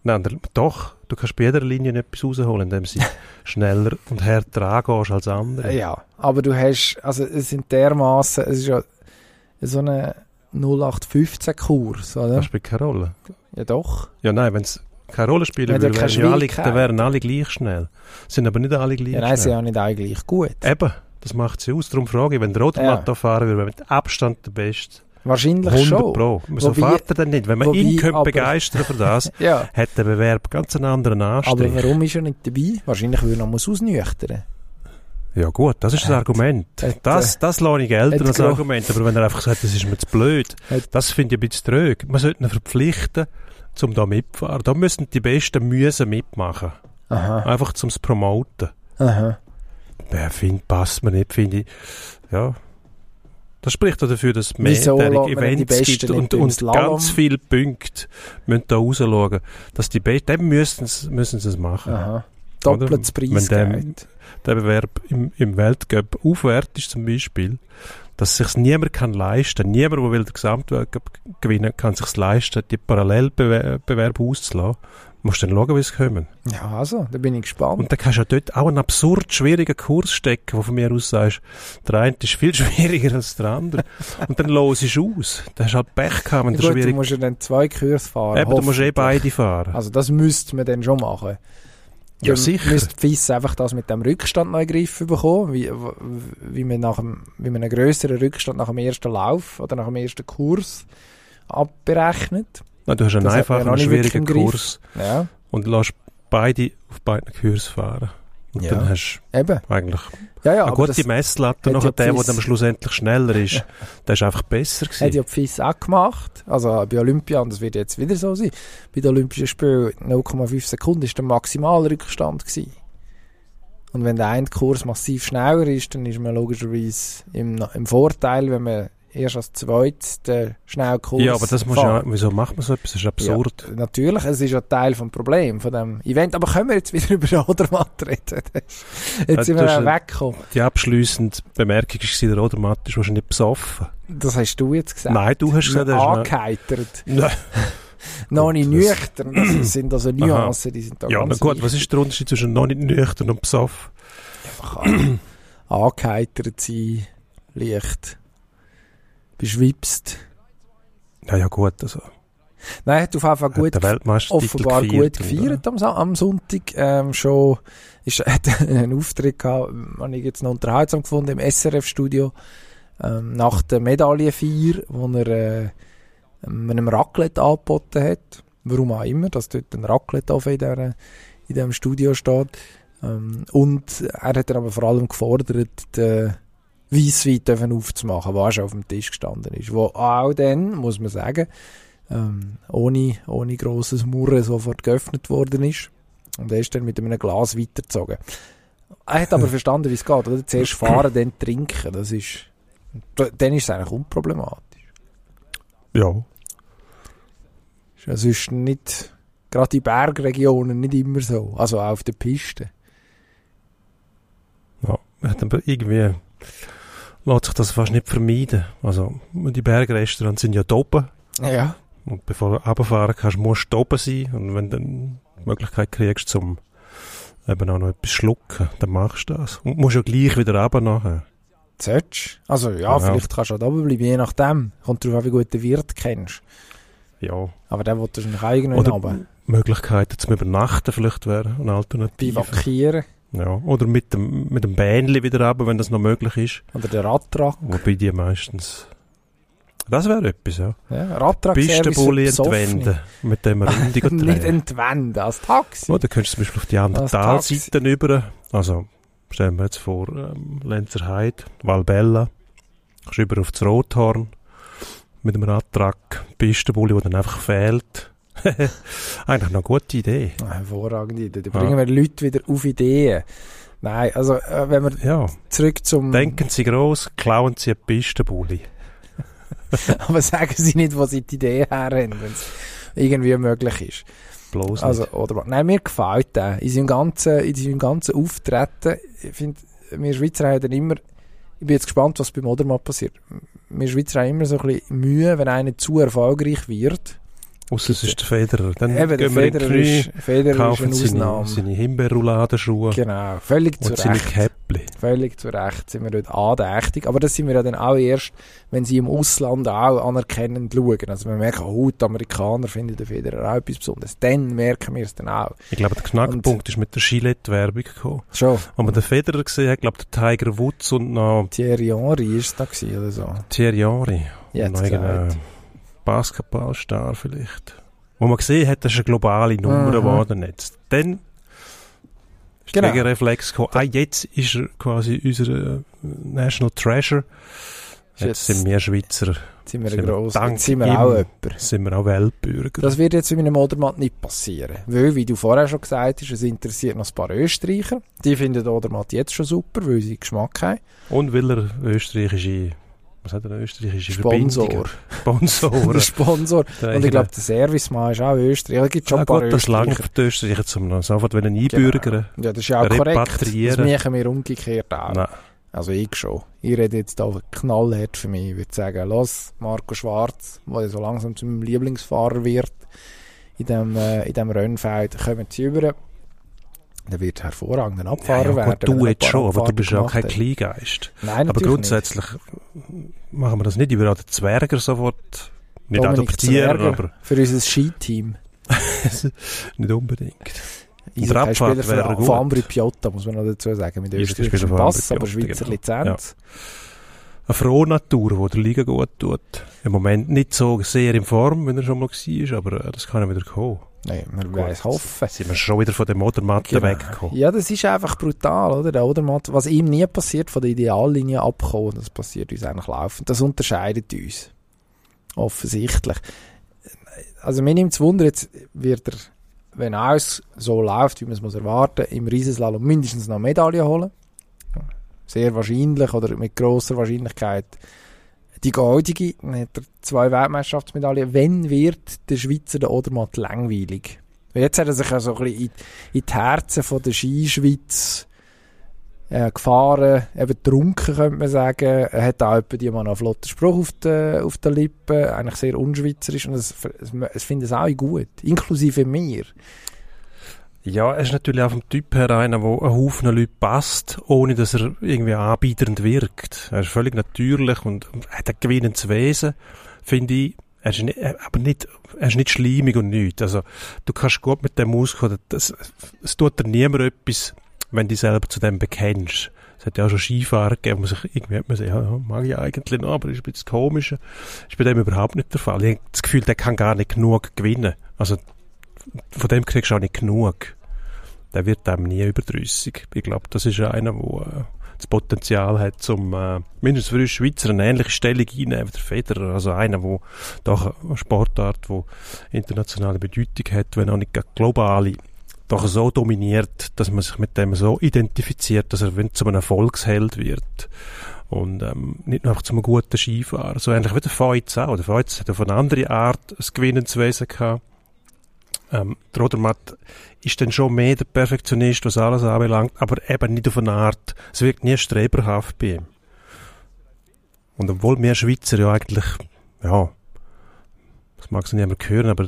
Nein, der, doch, du kannst bei jeder Linie etwas rausholen, indem sie [laughs] schneller und härter angehst als andere. Ja, aber du hast, also es sind dermaßen, es ist ja so eine 0815-Kurs, oder? Das spielt keine Rolle. Ja doch. Ja, nein, wenn es keine Rolle spielen ja würde, wären ja alle, dann wären alle gleich schnell. Sind aber nicht alle gleich Ja, nein, sie schnell. sind ja nicht eigentlich gut. Eben, das macht sie aus. Darum frage ich, wenn der Odermatt Ja. da fahren würde, wäre mit Abstand der Beste. Wahrscheinlich 100 schon. Pro. So fährt er dann nicht. Wenn man wobei ihn könnte aber- begeistern für das, [laughs] Ja, hat der Bewerb ganz einen anderen aber Anstrich. warum ist er nicht dabei? Wahrscheinlich, weil er noch ausnüchtern Ja gut, das ist das Hat- Argument. hat, das, das lasse ich gelten als Argument. Aber wenn er einfach sagt, das ist mir zu blöd, Hat- das finde ich ein bisschen trög. Man sollte ihn verpflichten, um da mitzufahren. Da müssen die Besten müssen mitmachen. Aha, Einfach zum Promoten. aha. Ja, find, passt mir nicht, finde ich. Ja. Das spricht auch dafür, dass es mehr Wieso derartige lässt man denn die Events gibt und, und ganz viele Punkte müssen da rausschauen. Dass die Besten, dann müssen sie, müssen sie es machen. aha. Doppeltes Oder? Wenn der- Bewerb im, im Weltcup aufwärts ist zum Beispiel, dass sich niemand kann leisten, niemand, der will den Gesamtweltcup gewinnen, kann sich leisten, die Parallelbewerbe auszulassen. Musst dann schauen, wie es kommen. Ja, also, da bin ich gespannt. Und dann kannst du ja dort auch einen absurd schwierigen Kurs stecken, wo von mir aus sagst, der eine ist viel [laughs] schwieriger als der andere. Und dann los ist aus. Dann hast du halt Pech gehabt, wenn Ja, der gut, du schwierig... musst ja dann zwei Kurs fahren. Eben, du musst eh beide fahren. Also das müsste man dann schon machen. ja, Dann sicher. müsste FIS einfach das mit dem Rückstand neu Griff bekommen, wie, wie, man nach dem, wie man einen grösseren Rückstand nach dem ersten Lauf oder nach dem ersten Kurs abberechnet. Nein, du hast einen Das hat einfachen ja wirklich schwierigen. Kurs Ja, und lässt beide auf beiden Kursen fahren. Und Ja. dann hast eben. du eigentlich Ja, ja, eine gute Messlatte. hat Noch ja der, der dann schlussendlich schneller ist, der ist einfach besser hat gewesen. ja die FIS auch gemacht. Also bei Olympia, und das wird jetzt wieder so sein, bei den Olympischen Spielen 0,5 Sekunden ist der Maximalrückstand gewesen. Und wenn der eine Kurs massiv schneller ist, dann ist man logischerweise im, im Vorteil, wenn man erst als zweites den Schnellkurs Ja, aber das muss ja, wieso macht man so etwas? Das ist absurd. Ja, natürlich, es ist ja Teil vom Problem von dem Event. Aber können wir jetzt wieder [laughs] über Odermatt reden? Jetzt Ja, sind wir ja- weggekommen. Die abschliessende Bemerkung war, der Odermatt ist wahrscheinlich besoffen. Das hast du jetzt gesagt. Nein, du hast gesagt, er angeheitert. Nein. [laughs] Noch nicht nüchtern. Das [clears throat] sind also Nuancen, die sind da Ja, na ganz gut, was ist der Unterschied zwischen noch nicht nüchtern und besoffen? einfach an- [clears throat] angeheitert sein, leicht beschwipst. Ja, ja gut, also Nein, hat auf jeden Fall gut offenbar gut und, gefeiert am, am Sonntag. Ähm, schon ist, [laughs] hat einen Auftritt gehabt, habe ich jetzt noch unterhaltsam gefunden im SRF-Studio, ähm, nach der Medaillenfeier, wo er äh, einem Raclette angeboten hat. Warum auch immer, dass dort ein Raclette auf in, der, in diesem Studio steht. Ähm, und er hat dann aber vor allem gefordert, den Weisswein dürfen aufzumachen, auch schon auf dem Tisch gestanden ist. Wo auch dann, muss man sagen, ähm, ohne, ohne grosses Murren sofort geöffnet worden ist. Und er ist dann mit einem Glas weitergezogen. Er hat aber [laughs] verstanden, wie es geht. Oder? Zuerst fahren, dann trinken. Das ist, dann ist es eigentlich unproblematisch. Ja, Ist ja sonst nicht, gerade in Bergregionen nicht immer so. Also auch auf der Piste. ja. Hat aber irgendwie lässt sich das fast nicht vermeiden. Also die Bergrestaurants sind ja da oben. Ja. Und bevor du runterfahren kannst, musst du oben sein. Und wenn du dann die Möglichkeit kriegst, zum eben auch noch etwas schlucken, dann machst du das. Und musst ja gleich wieder runter nachher. Solltest. Also ja, Ja. vielleicht kannst du auch da oben bleiben, je nachdem. Kommt darauf an, wie gut den Wirt kennst. Ja. Aber der will wahrscheinlich auch irgendwann Oder runter. Möglichkeiten zum Übernachten vielleicht wäre eine Alternative. Bivakieren. Ja. Oder mit dem, mit dem Bähnli wieder runter, wenn das noch möglich ist. Oder der Radtrack. Wobei die meistens... Das wäre etwas, ja. Ja, Radtrack Pistenbully entwenden, mit dem Runde [laughs] Nicht entwenden, als Taxi. Oder könntest du zum Beispiel auf die andere Als Taxi. Talseite über. Also, stellen wir jetzt vor, ähm, Lenzer Heide, Valbella, kannst über auf das Rothorn mit einem Radtrack, Pistenbully, der dann einfach fehlt. [laughs] Eigentlich eine gute Idee. Hervorragende Idee. Da bringen ja. wir Leute wieder auf Ideen. Nein, also äh, wenn wir ja. zurück zum... Denken Sie groß, klauen Sie einen Pistenbully. [laughs] Aber sagen Sie nicht, wo Sie die Idee her haben, wenn es irgendwie möglich ist. Bloß also, oder, nein, mir gefällt der. In seinem ganzen, in seinem ganzen Auftreten, ich finde, wir Schweizer haben immer, ich bin jetzt gespannt, was beim Odermatt passiert. Wir Schweizer haben immer so ein bisschen Mühe, wenn einer zu erfolgreich wird, Außer es ist der Federer. Dann Eben, der Federer, ist, Federer ist eine Ausnahme. Seine, seine Himbeerrouladenschuhe. Genau, völlig zu und Recht. Käppli. Völlig zu Recht sind wir dort andächtig. Aber das sind wir ja dann auch erst, wenn sie im Ausland auch anerkennend schauen. Also wir merken, oh, die Amerikaner finden den Federer auch etwas Besonderes. Dann merken wir es dann auch. Ich glaube, der Knackpunkt und, ist mit der Gillette-Werbung gekommen. Schon. Wo man den Federer gesehen hat, glaube der Tiger Woods und noch... Thierry Henry ist da gewesen, oder so. Thierry Henry. Jetzt Basketballstar vielleicht. Wo man gesehen hat, das ist eine globale Nummer geworden jetzt. Dann ist genau. der Reflex gekommen, ah, jetzt ist er quasi unser äh, National Treasure. Jetzt, jetzt sind wir Schweizer. Sind wir, sind gross, wir sind wir auch jemand. Sind wir auch Weltbürger. Das wird jetzt mit einem Odermatt nicht passieren. Weil, wie du vorher schon gesagt hast, es interessiert noch ein paar Österreicher. Die finden Odermatt jetzt schon super, weil sie Geschmack haben. Und weil er österreichische was hat der österreichische Sponsor. [laughs] [laughs] Sponsor. der Sponsor. Und ich glaube, der Servicemann ist auch Österreich. Es gibt schon ja, ein paar gut, das lange für die Österreicher, um sofort einbürgern. Genau. Ja, das ist ja auch korrekt. Das machen wir umgekehrt auch. Nein. Also ich schon. Ich rede jetzt da knallhart für mich. Ich würde sagen, los, Marco Schwarz, der so langsam zu meinem Lieblingsfahrer wird in dem, äh, in dem Rennfeld, kommen sie über. Der wird hervorragend ein Abfahrer ja, ja, werden. Du jetzt schon, aber du bist ja auch kein Kleingeist. Nein, aber grundsätzlich nicht. machen wir das nicht. Ich würde den Zwerger sofort nicht Dominik adoptieren. Zwerger aber für unser Skiteam. [laughs] nicht unbedingt. Der Abfahrt wäre gut. Von Ambri Piotta, muss man noch dazu sagen. Mit österreichischem Pass, aber Schweizer genau. Lizenz. Ja. Eine frohe Natur, die der Liga gut tut. Im Moment nicht so sehr in Form, wenn er schon mal war, aber äh, das kann ja wieder kommen. Nein, man weiß hoffen. Sind wir schon wieder von dem Odermatt genau. weggekommen? Ja, das ist einfach brutal, oder? Der Odermatt, was ihm nie passiert, von der Ideallinie abkommen, das passiert uns eigentlich laufend. Das unterscheidet uns. Offensichtlich. Also mir nimmt es Wunder, jetzt wird er, wenn alles so läuft, wie man es muss erwarten, im Riesenslalom mindestens noch eine Medaille holen. Sehr wahrscheinlich oder mit großer Wahrscheinlichkeit die goldige, hat er zwei Weltmeisterschaftsmedaillen. Wenn wird der Schweizer der Odermatt langweilig? Jetzt hat er sich ja so ein bisschen in, die Herzen von der Skischweiz äh, gefahren, eben trunken, könnte man sagen. Er hat auch die mal einen flotten Spruch auf der, auf der Lippe, eigentlich sehr unschweizerisch und das, das, das finden es auch gut, inklusive mir. Ja, er ist natürlich auch vom Typ her einer, der einen Haufen Leute passt, ohne dass er irgendwie anbieternd wirkt. Er ist völlig natürlich und hat ein gewinnendes Wesen, finde ich. Er ist nicht, aber nicht, er ist nicht schleimig und nichts. Also, du kannst gut mit dem auskommen. Das, es tut dir niemand etwas, wenn du dich selber zu dem bekennst. Es hat ja auch schon Skifahrer gegeben, wo man sich irgendwie hat man sich, ja, mag ich eigentlich noch, aber ist ein bisschen komisch. Ist bei dem überhaupt nicht der Fall. Ich habe das Gefühl, der kann gar nicht genug gewinnen. Also, von dem kriegst du auch nicht genug der wird einem nie überdrüssig. Ich glaube, das ist einer, der äh, das Potenzial hat, zum äh, mindestens für uns Schweizer eine ähnliche Stellung einnehmen wie der Federer. Also einer, der doch eine Sportart, die internationale Bedeutung hat, wenn auch nicht globale, doch so dominiert, dass man sich mit dem so identifiziert, dass er zu einem Erfolgsheld wird. Und ähm, nicht nur einfach zu einem guten Skifahrer. So ähnlich wie der Feuz auch. Der Feuz hat auf eine andere Art ein Gewinnenswesen gehabt. Ähm, der Rodermatt ist dann schon mehr der Perfektionist, was alles anbelangt, aber eben nicht auf eine Art, es wirkt nie streberhaft bei ihm. Und obwohl wir Schweizer ja eigentlich, ja, das mag es nicht mehr hören, aber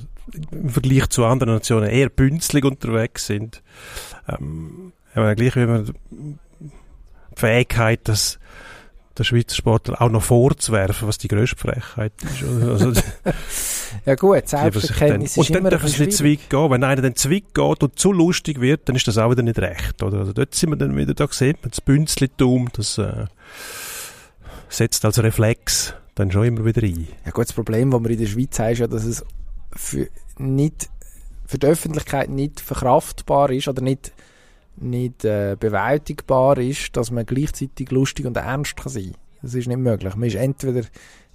im Vergleich zu anderen Nationen eher bünzlig unterwegs sind, ähm, haben wir gleich wie die Fähigkeit, dass der Schweizer Sportler auch noch vorzuwerfen, was die grösste Frechheit ist. Also, [laughs] ja gut, Selbsterkenntnis ist Und dann darf es nicht zu weit gehen. Wenn einer dann zu weit geht und zu lustig wird, dann ist das auch wieder nicht recht. Oder? Also dort sind wir dann wieder, da sieht man das Bünzlitum, das äh, setzt als Reflex dann schon immer wieder ein. Ja gut, das Problem, das wir in der Schweiz haben, ist ja, dass es für, nicht, für die Öffentlichkeit nicht verkraftbar ist oder nicht nicht äh, bewältigbar ist, dass man gleichzeitig lustig und ernst kann sein. Das ist nicht möglich. Man ist entweder,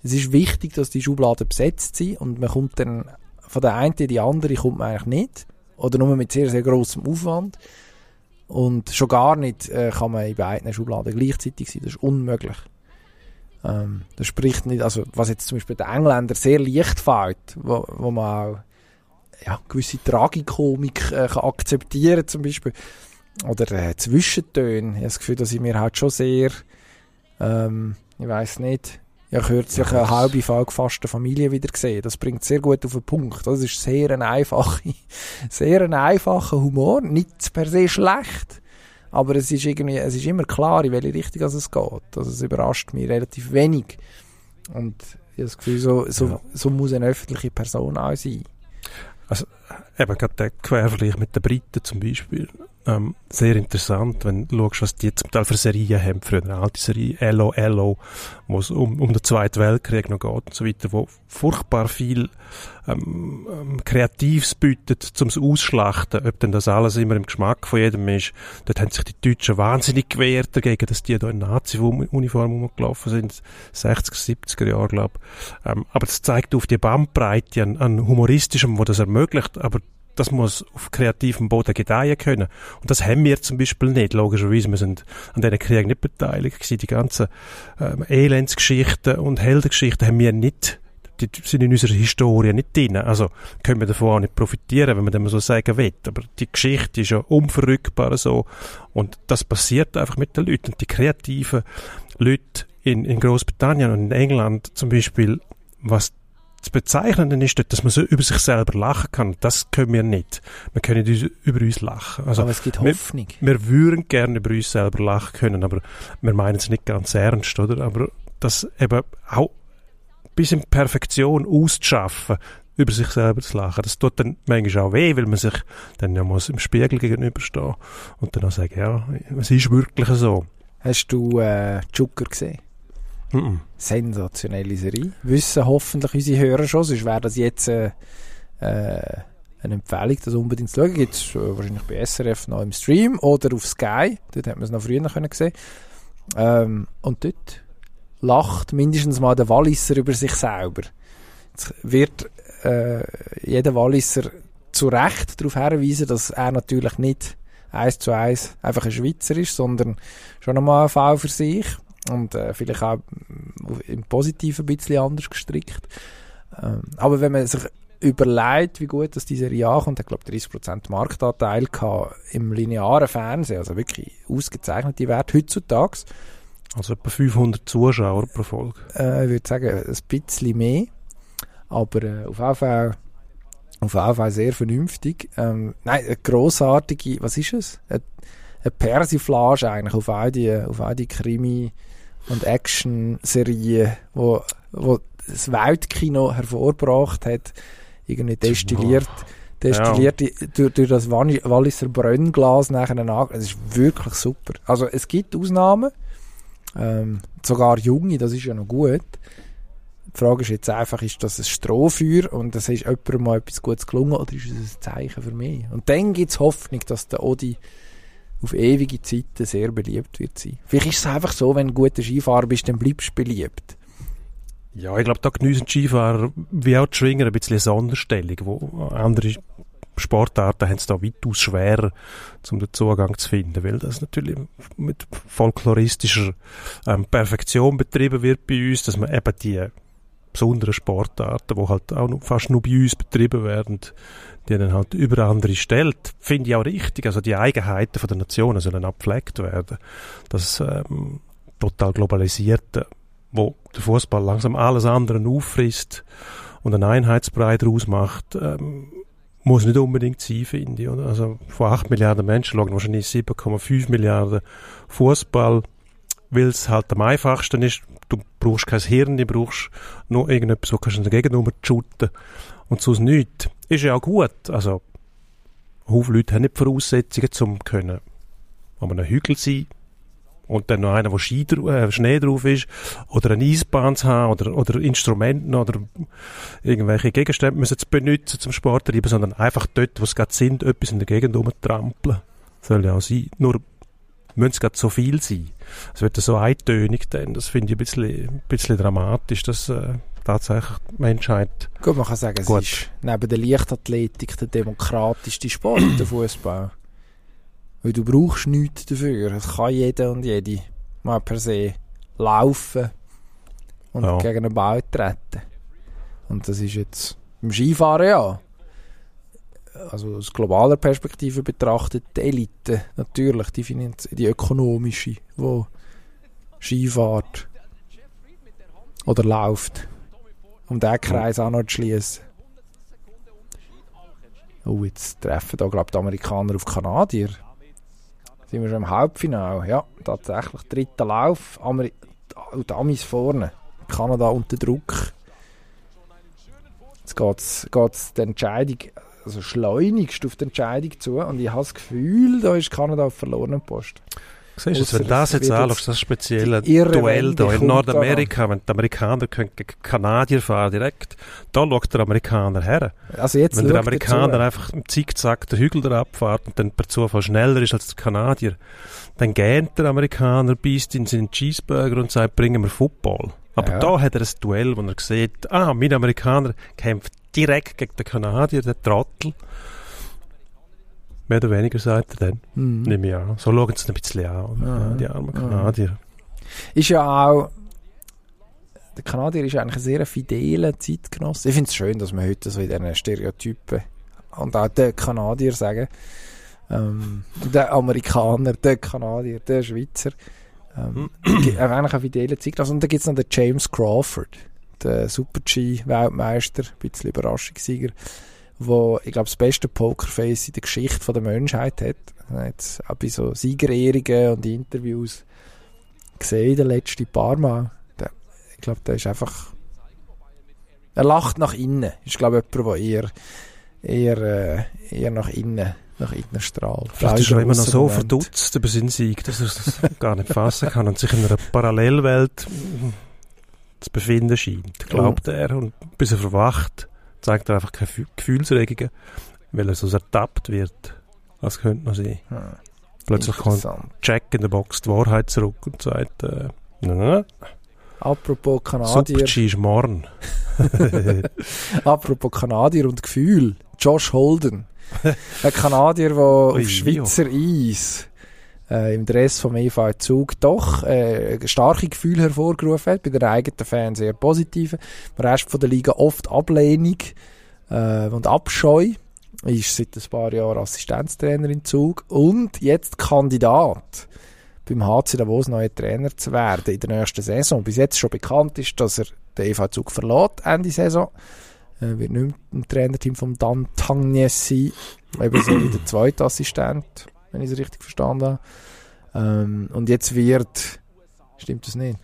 es ist wichtig, dass die Schubladen besetzt sind und man kommt dann von der einen in die andere kommt man eigentlich nicht oder nur mit sehr sehr großem Aufwand und schon gar nicht äh, kann man in beiden Schubladen gleichzeitig sein. Das ist unmöglich. Ähm, das spricht nicht, also was jetzt zum Beispiel den Engländer sehr leicht fällt, wo, wo man auch ja, gewisse Tragikomik äh, kann akzeptieren zum Beispiel oder äh, Zwischentöne. Ich habe das Gefühl, dass ich mir halt schon sehr, ähm, ich weiß nicht, ich habe kürzlich eine halbe vollgefasste Familie wieder gesehen. Das bringt sehr gut auf den Punkt. Das ist sehr ein einfacher, [laughs] sehr ein einfacher Humor. Nicht per se schlecht. Aber es ist irgendwie, es ist immer klar, in welche Richtung es geht. Also es überrascht mich relativ wenig. Und ich habe das Gefühl, so, so, ja. so muss eine öffentliche Person auch sein. Also, eben gerade der Quervergleich mit den Briten zum Beispiel ähm, sehr interessant, wenn du schaust, was die zum Teil für Serien haben, früher eine alte Serie, Ello, Ello, wo es um, um den Zweiten Weltkrieg noch geht und so weiter, wo furchtbar viel ähm, ähm, Kreatives bietet zum Ausschlachten, ob denn das alles immer im Geschmack von jedem ist. Dort haben sich die Deutschen wahnsinnig gewehrt dagegen, dass die da in Nazi-Uniform rumgelaufen sind, 60er, 70er Jahre, glaube ähm, Aber das zeigt auf die Bandbreite an, an humoristischem, wo das ermöglicht, aber das muss auf kreativem Boden gedeihen können. Und das haben wir zum Beispiel nicht, logischerweise. Wir sind an diesen Kriegen nicht beteiligt gewesen. Die ganzen ähm, Elendsgeschichten und Heldengeschichten haben wir nicht, die sind in unserer Historie nicht drin. Also können wir davon auch nicht profitieren, wenn man dem so sagen will. Aber die Geschichte ist ja unverrückbar so. Und das passiert einfach mit den Leuten. Und die kreativen Leute in, in Großbritannien und in England zum Beispiel, was das Bezeichnende ist dort, dass man so über sich selber lachen kann. Das können wir nicht. Wir können über uns lachen. Also, aber es gibt Hoffnung. Wir, wir würden gerne über uns selber lachen können, aber wir meinen es nicht ganz ernst, oder? Aber das eben auch bis in Perfektion auszuschaffen, über sich selber zu lachen. Das tut dann manchmal auch weh, weil man sich dann ja muss im Spiegel gegenüberstehen und dann auch sagen, ja, es ist wirklich so. Hast du äh, Joker gesehen? Mm. Sensationelle Serie. Wissen hoffentlich unsere Hörer schon, sonst wäre das jetzt äh, äh, eine Empfehlung, das unbedingt zu schauen. Gibt es äh, wahrscheinlich bei SRF noch im Stream oder auf Sky. Dort hat man es noch früher können sehen ähm, Und dort lacht mindestens mal der Walliser über sich selber. Jetzt wird äh, jeder Walliser zu Recht darauf hinweisen, dass er natürlich nicht eins zu eins einfach ein Schweizer ist, sondern schon einmal ein Fall für sich und äh, vielleicht auch im Positiven ein bisschen anders gestrickt. Ähm, aber wenn man sich überlegt, wie gut dass diese Serie ankommt, hat glaube 30% Marktanteil gehabt im linearen Fernsehen, also wirklich ausgezeichnete Werte heutzutage. Also etwa 500 Zuschauer pro Folge. Äh, ich würde sagen, ein bisschen mehr, aber äh, auf jeden Fall auf jeden Fall sehr vernünftig. Ähm, nein, eine grossartige, was ist es? Eine, eine Persiflage eigentlich auf all die, auf all die Krimi- und Action-Serien, wo, wo das Weltkino hervorgebracht hat, irgendwie destilliert, destilliert ja. durch, durch das Walliser Brennglas nachher nach. Es ist wirklich super. Also es gibt Ausnahmen, ähm, sogar junge, das ist ja noch gut. Die Frage ist jetzt einfach, ist das ein Strohfeuer und das ist jemandem mal etwas Gutes gelungen oder ist es ein Zeichen für mich? Und dann gibt es Hoffnung, dass der Odi auf ewige Zeiten sehr beliebt wird sein. Vielleicht ist es einfach so, wenn du ein guter Skifahrer bist, dann bleibst du beliebt. Ja, ich glaube, da genießen Skifahrer wie auch die Schwinger ein bisschen eine Sonderstellung, wo andere Sportarten haben es da weitaus schwerer, um den Zugang zu finden, weil das natürlich mit folkloristischer ähm, Perfektion betrieben wird bei uns, dass man eben die besonderen Sportarten, die halt auch fast nur bei uns betrieben werden, die dann halt über andere stellt, finde ich auch richtig. Also die Eigenheiten von der Nationen sollen abgepflegt werden. Das ähm, total globalisierte, wo der Fußball langsam alles andere auffrisst und einen Einheitsbrei daraus macht, ähm, muss nicht unbedingt sein, finde ich. Oder? Also von 8 Milliarden Menschen schauen wahrscheinlich 7,5 Milliarden Fußball, weil es halt am einfachsten ist. Du brauchst kein Hirn, du brauchst nur irgendetwas, wo kannst du dagegen shooten und sonst nichts. Ist ja auch gut. Also, Haufen Leute haben nicht Voraussetzungen, um können an einem Hügel sein und dann noch einer, wo Ski, äh, Schnee drauf ist, oder eine Eisbahn zu haben, oder, oder Instrumente oder irgendwelche Gegenstände müssen zu benutzen zum Sporttreiben, sondern einfach dort, wo es gerade sind, etwas in der Gegend rumtrampeln. Soll ja auch sein. Nur müssen es gerade so viel sein. Es wird so eintönig dann. Das finde ich ein bisschen, ein bisschen dramatisch, dass äh, tatsächlich die Menschheit. Gut, man kann sagen, gut. es ist neben der Leichtathletik der demokratischste Sport, der Fußball. Weil du brauchst nichts dafür. Es kann jeder und jede mal per se laufen und ja. gegen einen Ball treten. Und das ist jetzt im Skifahren ja. Also aus globaler Perspektive betrachtet, die Elite natürlich, die, Finanz die ökonomische, die Skifahrt oder läuft, um diesen Kreis auch noch zu schließen. Oh, jetzt treffen da, glaube die Amerikaner auf Kanadier. Sind wir schon im Halbfinale? Ja, tatsächlich. Dritter Lauf. Ameri die Amis vorne. Kanada unter Druck. Jetzt geht es die Entscheidung, also schleunigst auf die Entscheidung zu. Und ich habe das Gefühl, da ist Kanada auf verlorenen Post. Siehst du, wenn das jetzt anschaust, das spezielle Duell da in Nordamerika, wenn die Amerikaner können gegen Kanadier fahren direkt, da schaut der Amerikaner her. Also jetzt wenn der Amerikaner einfach im Zickzack den Hügel da abfährt und dann per Zufall schneller ist als der Kanadier, dann gähnt der Amerikaner, beißt in seinen Cheeseburger und sagt, bringen wir Football. Aber ja. da hat er ein Duell, wo er sieht, ah, mein Amerikaner kämpft direkt gegen den Kanadier, der Trottel. Mehr oder weniger er dann. Mhm. Nehme ich an. So schauen sie ein bisschen an, ja, die armen Kanadier. Ist ja auch der Kanadier ist eigentlich ein sehr fideler Zeitgenosse. Ich finde es schön, dass man heute so in diesen Stereotypen und auch der Kanadier sagen, ähm, der Amerikaner, der Kanadier, der Schweizer, ähm, eigentlich ein fideler Zeitgenosse. Und dann gibt es noch den James Crawford, der Super-G-Weltmeister, ein bisschen Überraschungssieger wo ich glaube das beste Pokerface in der Geschichte der Menschheit hat. Jetzt auch bei so Siegerehrungen und Interviews gesehen den letzten paar Mal. Der, ich glaube, der ist einfach er lacht nach innen. Ist glaube ich jemand, der eher eher, äh, eher nach innen nach innen strahlt. Vielleicht ist er immer noch so Moment. verdutzt über seinen Sieg, dass er es [laughs] gar nicht fassen kann und sich in einer Parallelwelt zu befinden scheint, glaubt er. Und bis er verwacht, zeigt er einfach keine Gefühlsregungen, weil er so ertappt wird. Das könnte man sein. Hm. Plötzlich kommt Jack in der Box die Wahrheit zurück und sagt, äh, na, Apropos Kanadier. Super-G ist morgen. [laughs] [laughs] Apropos Kanadier und Gefühl. Josh Holden. Ein Kanadier, der auf Schweizer Eis äh, im Dress vom EV Zug doch äh, starke Gefühle hervorgerufen hat, bei den eigenen Fans sehr positive. Im Rest von der Liga oft Ablehnung äh, und Abscheu. Ist seit ein paar Jahren Assistenztrainer in Zug und jetzt Kandidat beim HC Davos neuer Trainer zu werden in der nächsten Saison. Bis jetzt schon bekannt ist, dass er den EV Zug verlässt Ende Saison. Er wird nicht mehr im Trainerteam von Dan Tangnes sein, eben so wie der zweite Assistent wenn ich es richtig verstanden habe. Ähm, und jetzt wird, stimmt das nicht?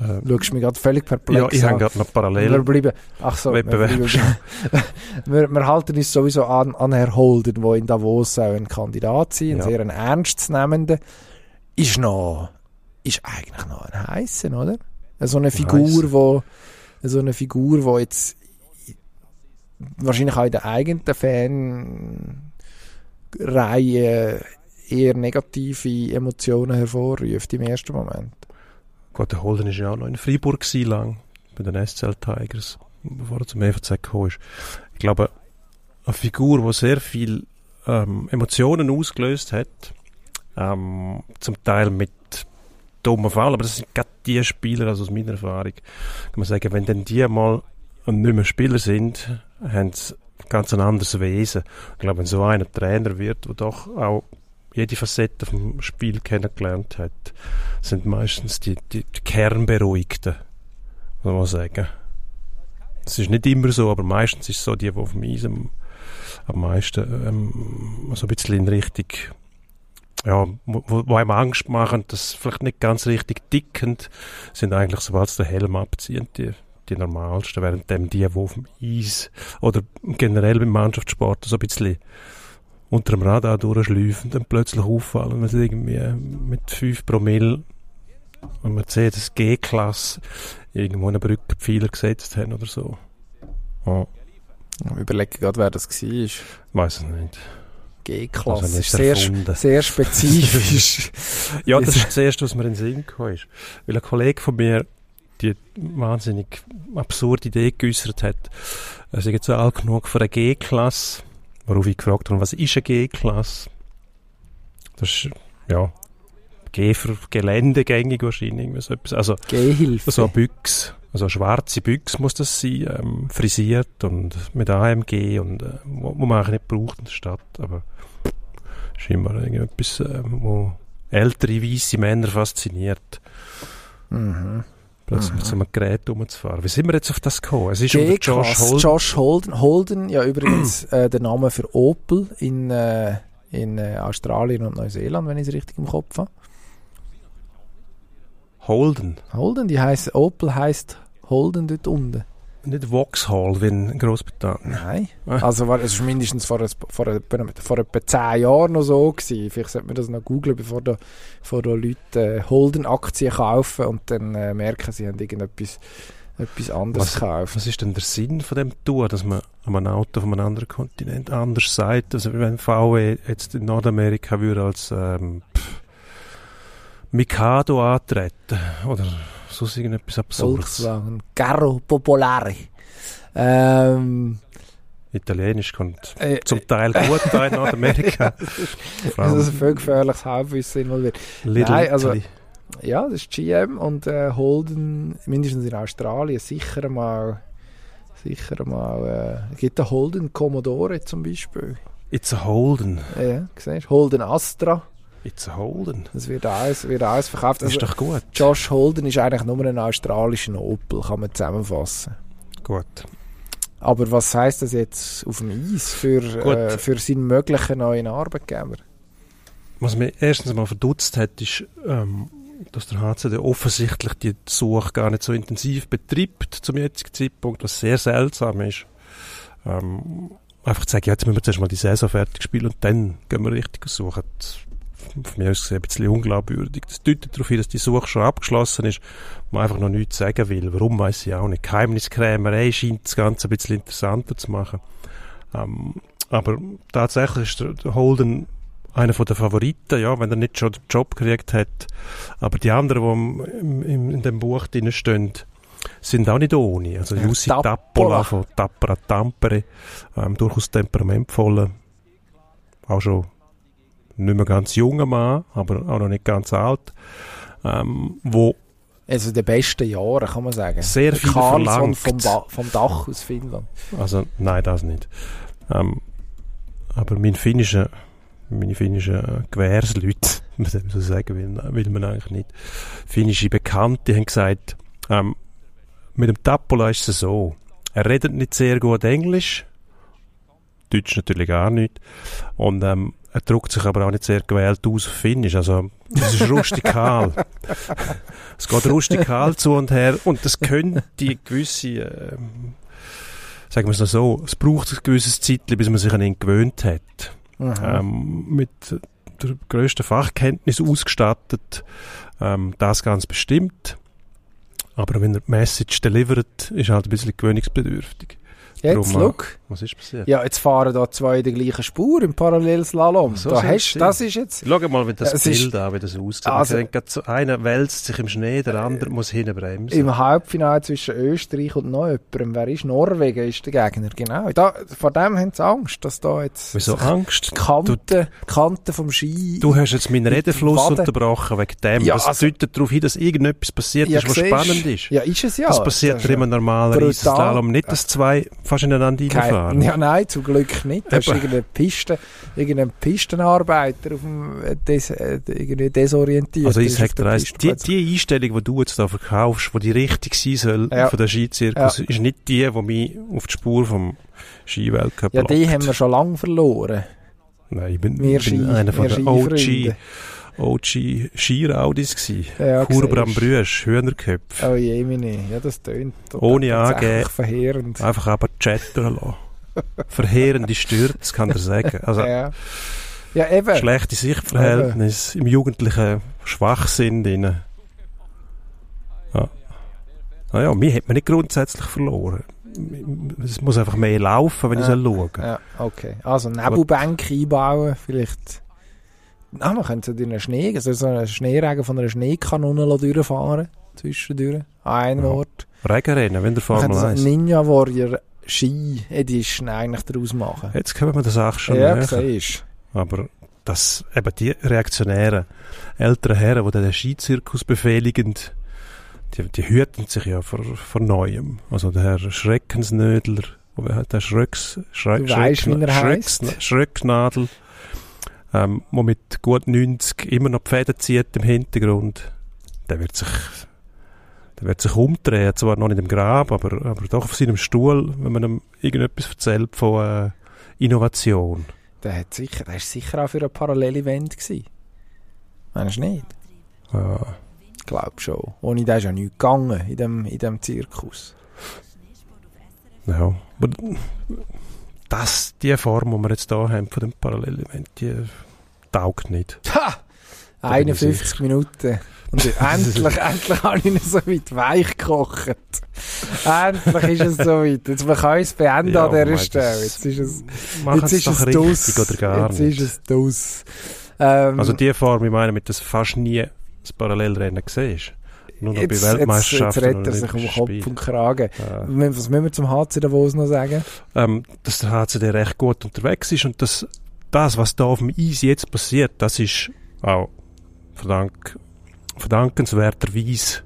Äh, Schaust du mich gerade völlig perplex Ja, ich habe gerade noch parallel wir bleiben, ach so, wir, bleiben, [laughs] wir, wir, halten uns sowieso an, an Herr Holden, der in Davos auch ein Kandidat sein, ein ja. sehr ein ernstzunehmender, ist noch, ist eigentlich noch ein heißer, oder? So eine Figur, wo, so eine Figur, wo jetzt wahrscheinlich auch in der eigenen Fan Reihe eher negative Emotionen hervorruft im ersten Moment. Gut, der Holden ist ja auch noch in Freiburg lang, bei den SCL Tigers, bevor er zum EVZ gekommen ist. Ich glaube, eine Figur, die sehr viel ähm, Emotionen ausgelöst hat, ähm, zum Teil mit dummen Fall, aber das sind gerade die Spieler, also aus meiner Erfahrung, kann man sagen, wenn dann die mal nicht mehr Spieler sind, haben sie ganz ein anderes Wesen. Ich glaube, wenn so einer Trainer wird, der doch auch jede Facette vom Spiel kennengelernt hat, sind meistens die, die, die Kernberuhigten, muss man sagen. Es ist nicht immer so, aber meistens ist es so, die, die auf dem Eis am, am meisten ähm, so ein bisschen in Richtung ja, wo, wo einem Angst machen, dass vielleicht nicht ganz richtig dickend, sind eigentlich, sobald sie den Helm abziehen, die, die normalsten, während dem die, die auf dem Eis oder generell beim Mannschaftssport so ein bisschen unter dem Radar durchschleifen, dann plötzlich auffallen, wenn sie irgendwie mit 5 Promille und Mercedes G-Klasse irgendwo eine Brücke Pfeiler gesetzt haben oder so. Ja. Ich überlege gerade, wer das war. Weiß es nicht. G-Klasse. Also ist sehr, sehr spezifisch. [laughs] ja, das ist [laughs] das Erste, was mir in den Sinn gekommen ist. Weil ein Kollege von mir die wahnsinnig absurde Idee geäußert hat, er sei jetzt alt genug für eine G-Klasse. Worauf ich gefragt habe, was ist eine G-Klasse? Das ist, ja, G für geländegängig wahrscheinlich. So etwas. Also, Gehhilfe. So eine Büchse. Also eine schwarze Büchse muss das sein, ähm, frisiert und mit AMG und äh, wo, wo, man eigentlich nicht braucht in der Stadt, aber scheinbar irgendetwas, äh, wo ältere weiße Männer fasziniert. Mhm. Plötzlich mit so einem Gerät umzufahren. Wie sind wir jetzt auf das gekommen? Es ist um Josh Holden. Josh Holden. Holden, ja übrigens [clears throat] äh, der Name für Opel in, äh, in äh, Australien und Neuseeland, wenn ich es richtig im Kopf habe. Holden. Holden, die heißt, Opel heißt Holden dort unten. Nicht Vauxhall wie in Großbritannien. Nein. Ah. Also war es mindestens vor, vor, vor etwa zehn Jahren noch so gewesen. Vielleicht sollte man das noch googeln, bevor da, bevor da Leute äh, Holden-Aktien kaufen und dann äh, merken, sie haben irgendetwas etwas anderes was, gekauft. Was ist denn der Sinn von dem Tour, dass man an einem Auto von einem anderen Kontinent anders sagt? Also wenn VW jetzt in Nordamerika würde als ähm, Mikado antreten oder so irgendetwas Absurdes. Volkswagen, Carro Popolare. Ähm, Italienisch kommt äh, zum Teil gut da in Nordamerika. [laughs] das ist ein viel gefährliches Halbwissen involviert. Little Nein, also, Italy. ja, das ist GM und äh, Holden, mindestens in Australien, sicher mal, sicher mal, äh, gibt ein Holden Commodore zum Beispiel. It's a Holden. Ja, siehst Holden Astra. It's a Holden. Das wird alles, wird alles verkauft. Das ist also, doch gut. Josh Holden ist eigentlich nur ein australischer Opel, kann man zusammenfassen. Gut. Aber was heißt das jetzt auf dem Eis für, äh, für seinen möglichen neuen Arbeitgeber? Was mich erstens mal verdutzt hat, ist, ähm, dass der HCD offensichtlich die Suche gar nicht so intensiv betreibt zum jetzigen Zeitpunkt, was sehr seltsam ist. Ähm, einfach zu sagen, ja, jetzt müssen wir zuerst mal die Saison fertig spielen und dann gehen wir richtig suchen von mir aus gesehen ein bisschen unglaubwürdig. Das deutet darauf hin, dass die Suche schon abgeschlossen ist, man einfach noch nichts sagen will. Warum, weiß ich auch nicht. Geheimniskrämerei scheint das Ganze ein bisschen interessanter zu machen. Ähm, aber tatsächlich ist der Holden einer von den Favoriten, ja, wenn er nicht schon den Job gekriegt hat. Aber die anderen, die im, im, in dem Buch drin stehen, sind auch nicht ohne. Also ja, Jussi Tappola. Tappola von Tappera Tampere, ähm, durchaus temperamentvoller, auch schon nicht mehr ganz junger Mann, aber auch noch nicht ganz alt, ähm, wo also der besten Jahre, kann man sagen. Sehr viel Karlsson vom, vom Dach aus Finnland. Also, nein, das nicht. Ähm, aber mein finnischer, meine finnischen Gewehrsleute, [laughs] muss ich so sagen, will, will man eigentlich nicht. Finnische Bekannte haben gesagt, ähm, mit dem Tappola ist es so, er redet nicht sehr gut Englisch, Deutsch natürlich gar nicht, und ähm, er drückt sich aber auch nicht sehr gewählt aus auf Finnisch. Also, es ist rustikal. [laughs] es geht rustikal zu und her und das könnte gewisse, äh, sagen wir es noch so, es braucht ein gewisses Zeit, bis man sich an ihn gewöhnt hat. Ähm, mit der grössten Fachkenntnis ausgestattet, ähm, das ganz bestimmt. Aber wenn er die Message delivert, ist halt ein bisschen gewöhnungsbedürftig. Jetzt, Darum, look. Was ist passiert? Ja, jetzt fahren da zwei in der gleichen Spur im Parallelslalom. So da hast, das ist jetzt... Schau mal, wie das ja, Bild an, wie das aussieht. Also, so, einer wälzt sich im Schnee, der andere äh, muss hinbremsen. Im Halbfinale zwischen Österreich und noch jemandem, wer ist? Norwegen ist der Gegner, genau. Da, vor dem haben sie Angst, dass da jetzt... Wieso Angst? Kanten, du, Kanten vom Ski... Du hast jetzt meinen Redefluss unterbrochen wegen dem. Ja, das also, deutet darauf hin, dass irgendetwas passiert ja, ist, was spannend ist. Ja, ist es ja. Das passiert ja, im normalen Riesenslalom nicht, dass zwei fast ineinander reinfahren. Ja, nein, zum Glück nicht. Da ist irgendein, Piste, irgendein Pistenarbeiter auf dem, äh, des, äh, irgendwie desorientiert. Also ich sag dir eins, die, die Einstellung, die du jetzt da verkaufst, die die richtig sein soll ja. von der Skizirkus, ja. ist nicht die, die mich auf die Spur vom Skiweltcup Ja, die haben wir schon lange verloren. Nein, ich bin, wir bin Ski, einer von den OG. OG Skiraudis gsi. Ja, Kurber am Brüsch, Hühnerköpfe. Oh je, meine. Ja, das tönt Ohne angeben. verheerend. Einfach aber chattern lassen. Verheerende Stürze, kann er sagen. Also, ja. ja, eben. Schlechte Sichtverhältnisse, im jugendlichen Schwachsinn drin. Ja. Naja, mir hat man nicht grundsätzlich verloren. es muss einfach mehr laufen, wenn ja. ich soll schauen Ja, okay. Also Nebelbänke einbauen, vielleicht. Ah, man könnte so einen Schnee, also so einen Schneeregen von einer Schneekanone durchfahren, zwischendurch, ein Ja. Wort. Regenrennen, wenn der Formel könnte so 1. Ninja Warrior Ski Edition eigentlich daraus machen. Jetzt können wir das auch schon Ja, siehst Aber das, eben die reaktionären älteren Herren, die den Skizirkus befehligen, die, die hüten sich ja vor, vor Neuem. Also der Herr Schreckensnödler, oder halt der Schröcks, Schre Du weisst, wie er Schröcks, heisst. Schröcksnadel, ähm, der mit gut 90 immer noch die Fäden zieht im Hintergrund, der wird sich der wird sich umdrehen, zwar noch nicht im Grab, aber, aber doch auf seinem Stuhl, wenn man ihm irgendetwas erzählt von äh, Innovation. Der hat sicher, der ist sicher auch für ein Parallelevent gewesen. Meinst du nicht? Ja. Ich glaube schon. Ohne den ist ja nichts gegangen in dem, in dem Zirkus. Ja, aber das, die Form, die wir jetzt hier haben von dem Parallelelement, die taugt nicht. Ha! Da bin ich 51 Minuten. Und [laughs] endlich, endlich habe ich ihn so weit weich gekocht. endlich ist es so weit. Jetzt man kann es beenden Ja, an dieser Stelle. Jetzt ist es, jetzt ist es richtig oder gar Jetzt nicht. ist es dus. Ähm, Also die Form, ich meine, mit das fast nie das Parallelrennen siehst. Nur noch jetzt, bei jetzt, jetzt Weltmeisterschaften rettet er sich um Kopf und Kragen. Ja. Was müssen wir zum HC Davos noch sagen? ähm, dass der HCD recht gut unterwegs ist und dass das, was da auf dem Eis jetzt passiert, das ist auch verdank, verdankenswerterweise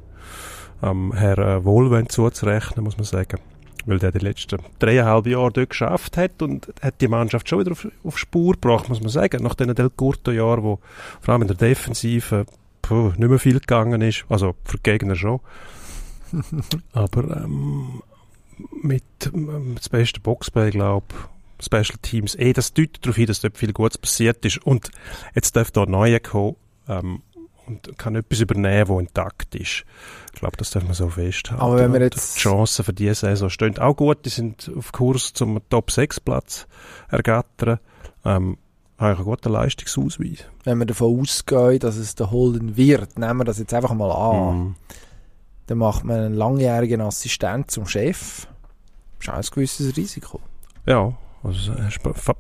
ähm, Herr äh, Wohlwend zuzurechnen, muss man sagen. Weil der die letzten dreieinhalb Jahre dort geschafft hat und hat die Mannschaft schon wieder auf, auf Spur gebracht, muss man sagen. Nach diesen Del Curto-Jahren, wo vor allem in der Defensive puh, nicht mehr viel gegangen ist, also für die Gegner schon. [laughs] Aber ähm, mit ähm, das beste Boxplay, glaube Special Teams, eh, das deutet darauf hin, dass dort viel Gutes passiert ist. Und jetzt darf da Neue kommen ähm, und kann etwas übernehmen, was intakt ist. Ich glaube, das darf man so festhalten. Aber wenn wir jetzt- Die Chancen für diese Saison stehen auch gut. Die sind auf Kurs zum Top-6-Platz ergattern. Ähm, haben einen guten Leistungsausweis. Wenn wir davon ausgehen, dass es der Holden wird, nehmen wir das jetzt einfach mal an. Mhm. Dann macht man einen langjährigen Assistent zum Chef. Das ist auch ein gewisses Risiko. Ja, also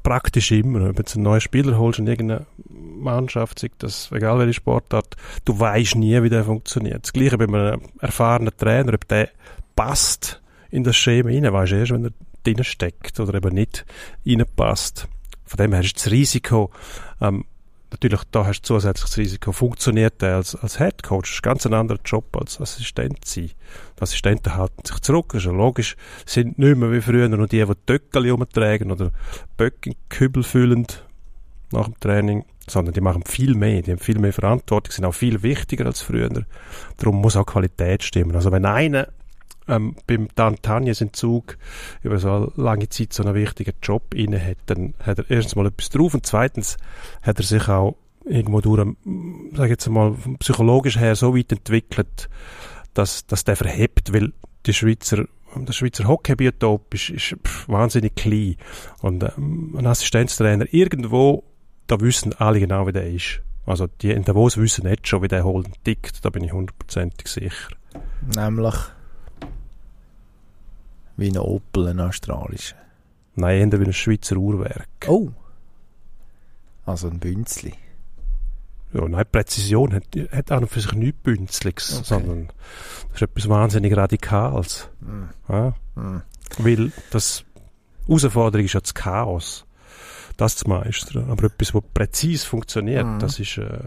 praktisch immer. Wenn du einen neuen Spieler holst in irgendeine Mannschaft, sei das egal welche Sportart, du weißt nie, wie der funktioniert. Das Gleiche bei einem erfahrenen Trainer, ob der passt in das Schema rein, weißt du erst, wenn er drin steckt oder eben nicht reinpasst. Von dem her ist das Risiko, ähm, natürlich, da hast du zusätzliches Risiko. Funktioniert der als, als Head Coach? Das ist ganz ein anderer Job als Assistent sein. Die Assistenten halten sich zurück, das ist ja logisch. Sind nicht mehr wie früher nur die, die Töckeli rumtragen oder Böcke in die Kübel füllen nach dem Training, sondern die machen viel mehr, die haben viel mehr Verantwortung, sind auch viel wichtiger als früher. Darum muss auch Qualität stimmen. Also wenn einer ähm, beim Dan Tanjes im Zug über so lange Zeit so einen wichtigen Job inne hat, dann hat er erstens mal etwas drauf und zweitens hat er sich auch irgendwo durch, sag ich jetzt mal, psychologisch her so weit entwickelt, dass, dass der verhebt, weil die Schweizer der Schweizer Hockeybiotop ist, ist pff, wahnsinnig klein. Und ähm, ein Assistenztrainer irgendwo, da wissen alle genau, wie der ist. Also die in Davos wissen nicht schon, wie der Holden tickt, da bin ich hundertprozentig sicher. Nämlich wie ein Opel, ein australischer. Nein, eher wie ein Schweizer Uhrwerk. Oh! Also ein Bünzli. Ja, nein, Präzision hat, hat an und für sich nichts Bünzliges, Okay. sondern das ist etwas wahnsinnig Radikales. Hm. Ja? Hm. Weil das Herausforderung ist ja das Chaos. Das zu meistern. Aber etwas, was präzise funktioniert, Mhm. das ist, äh,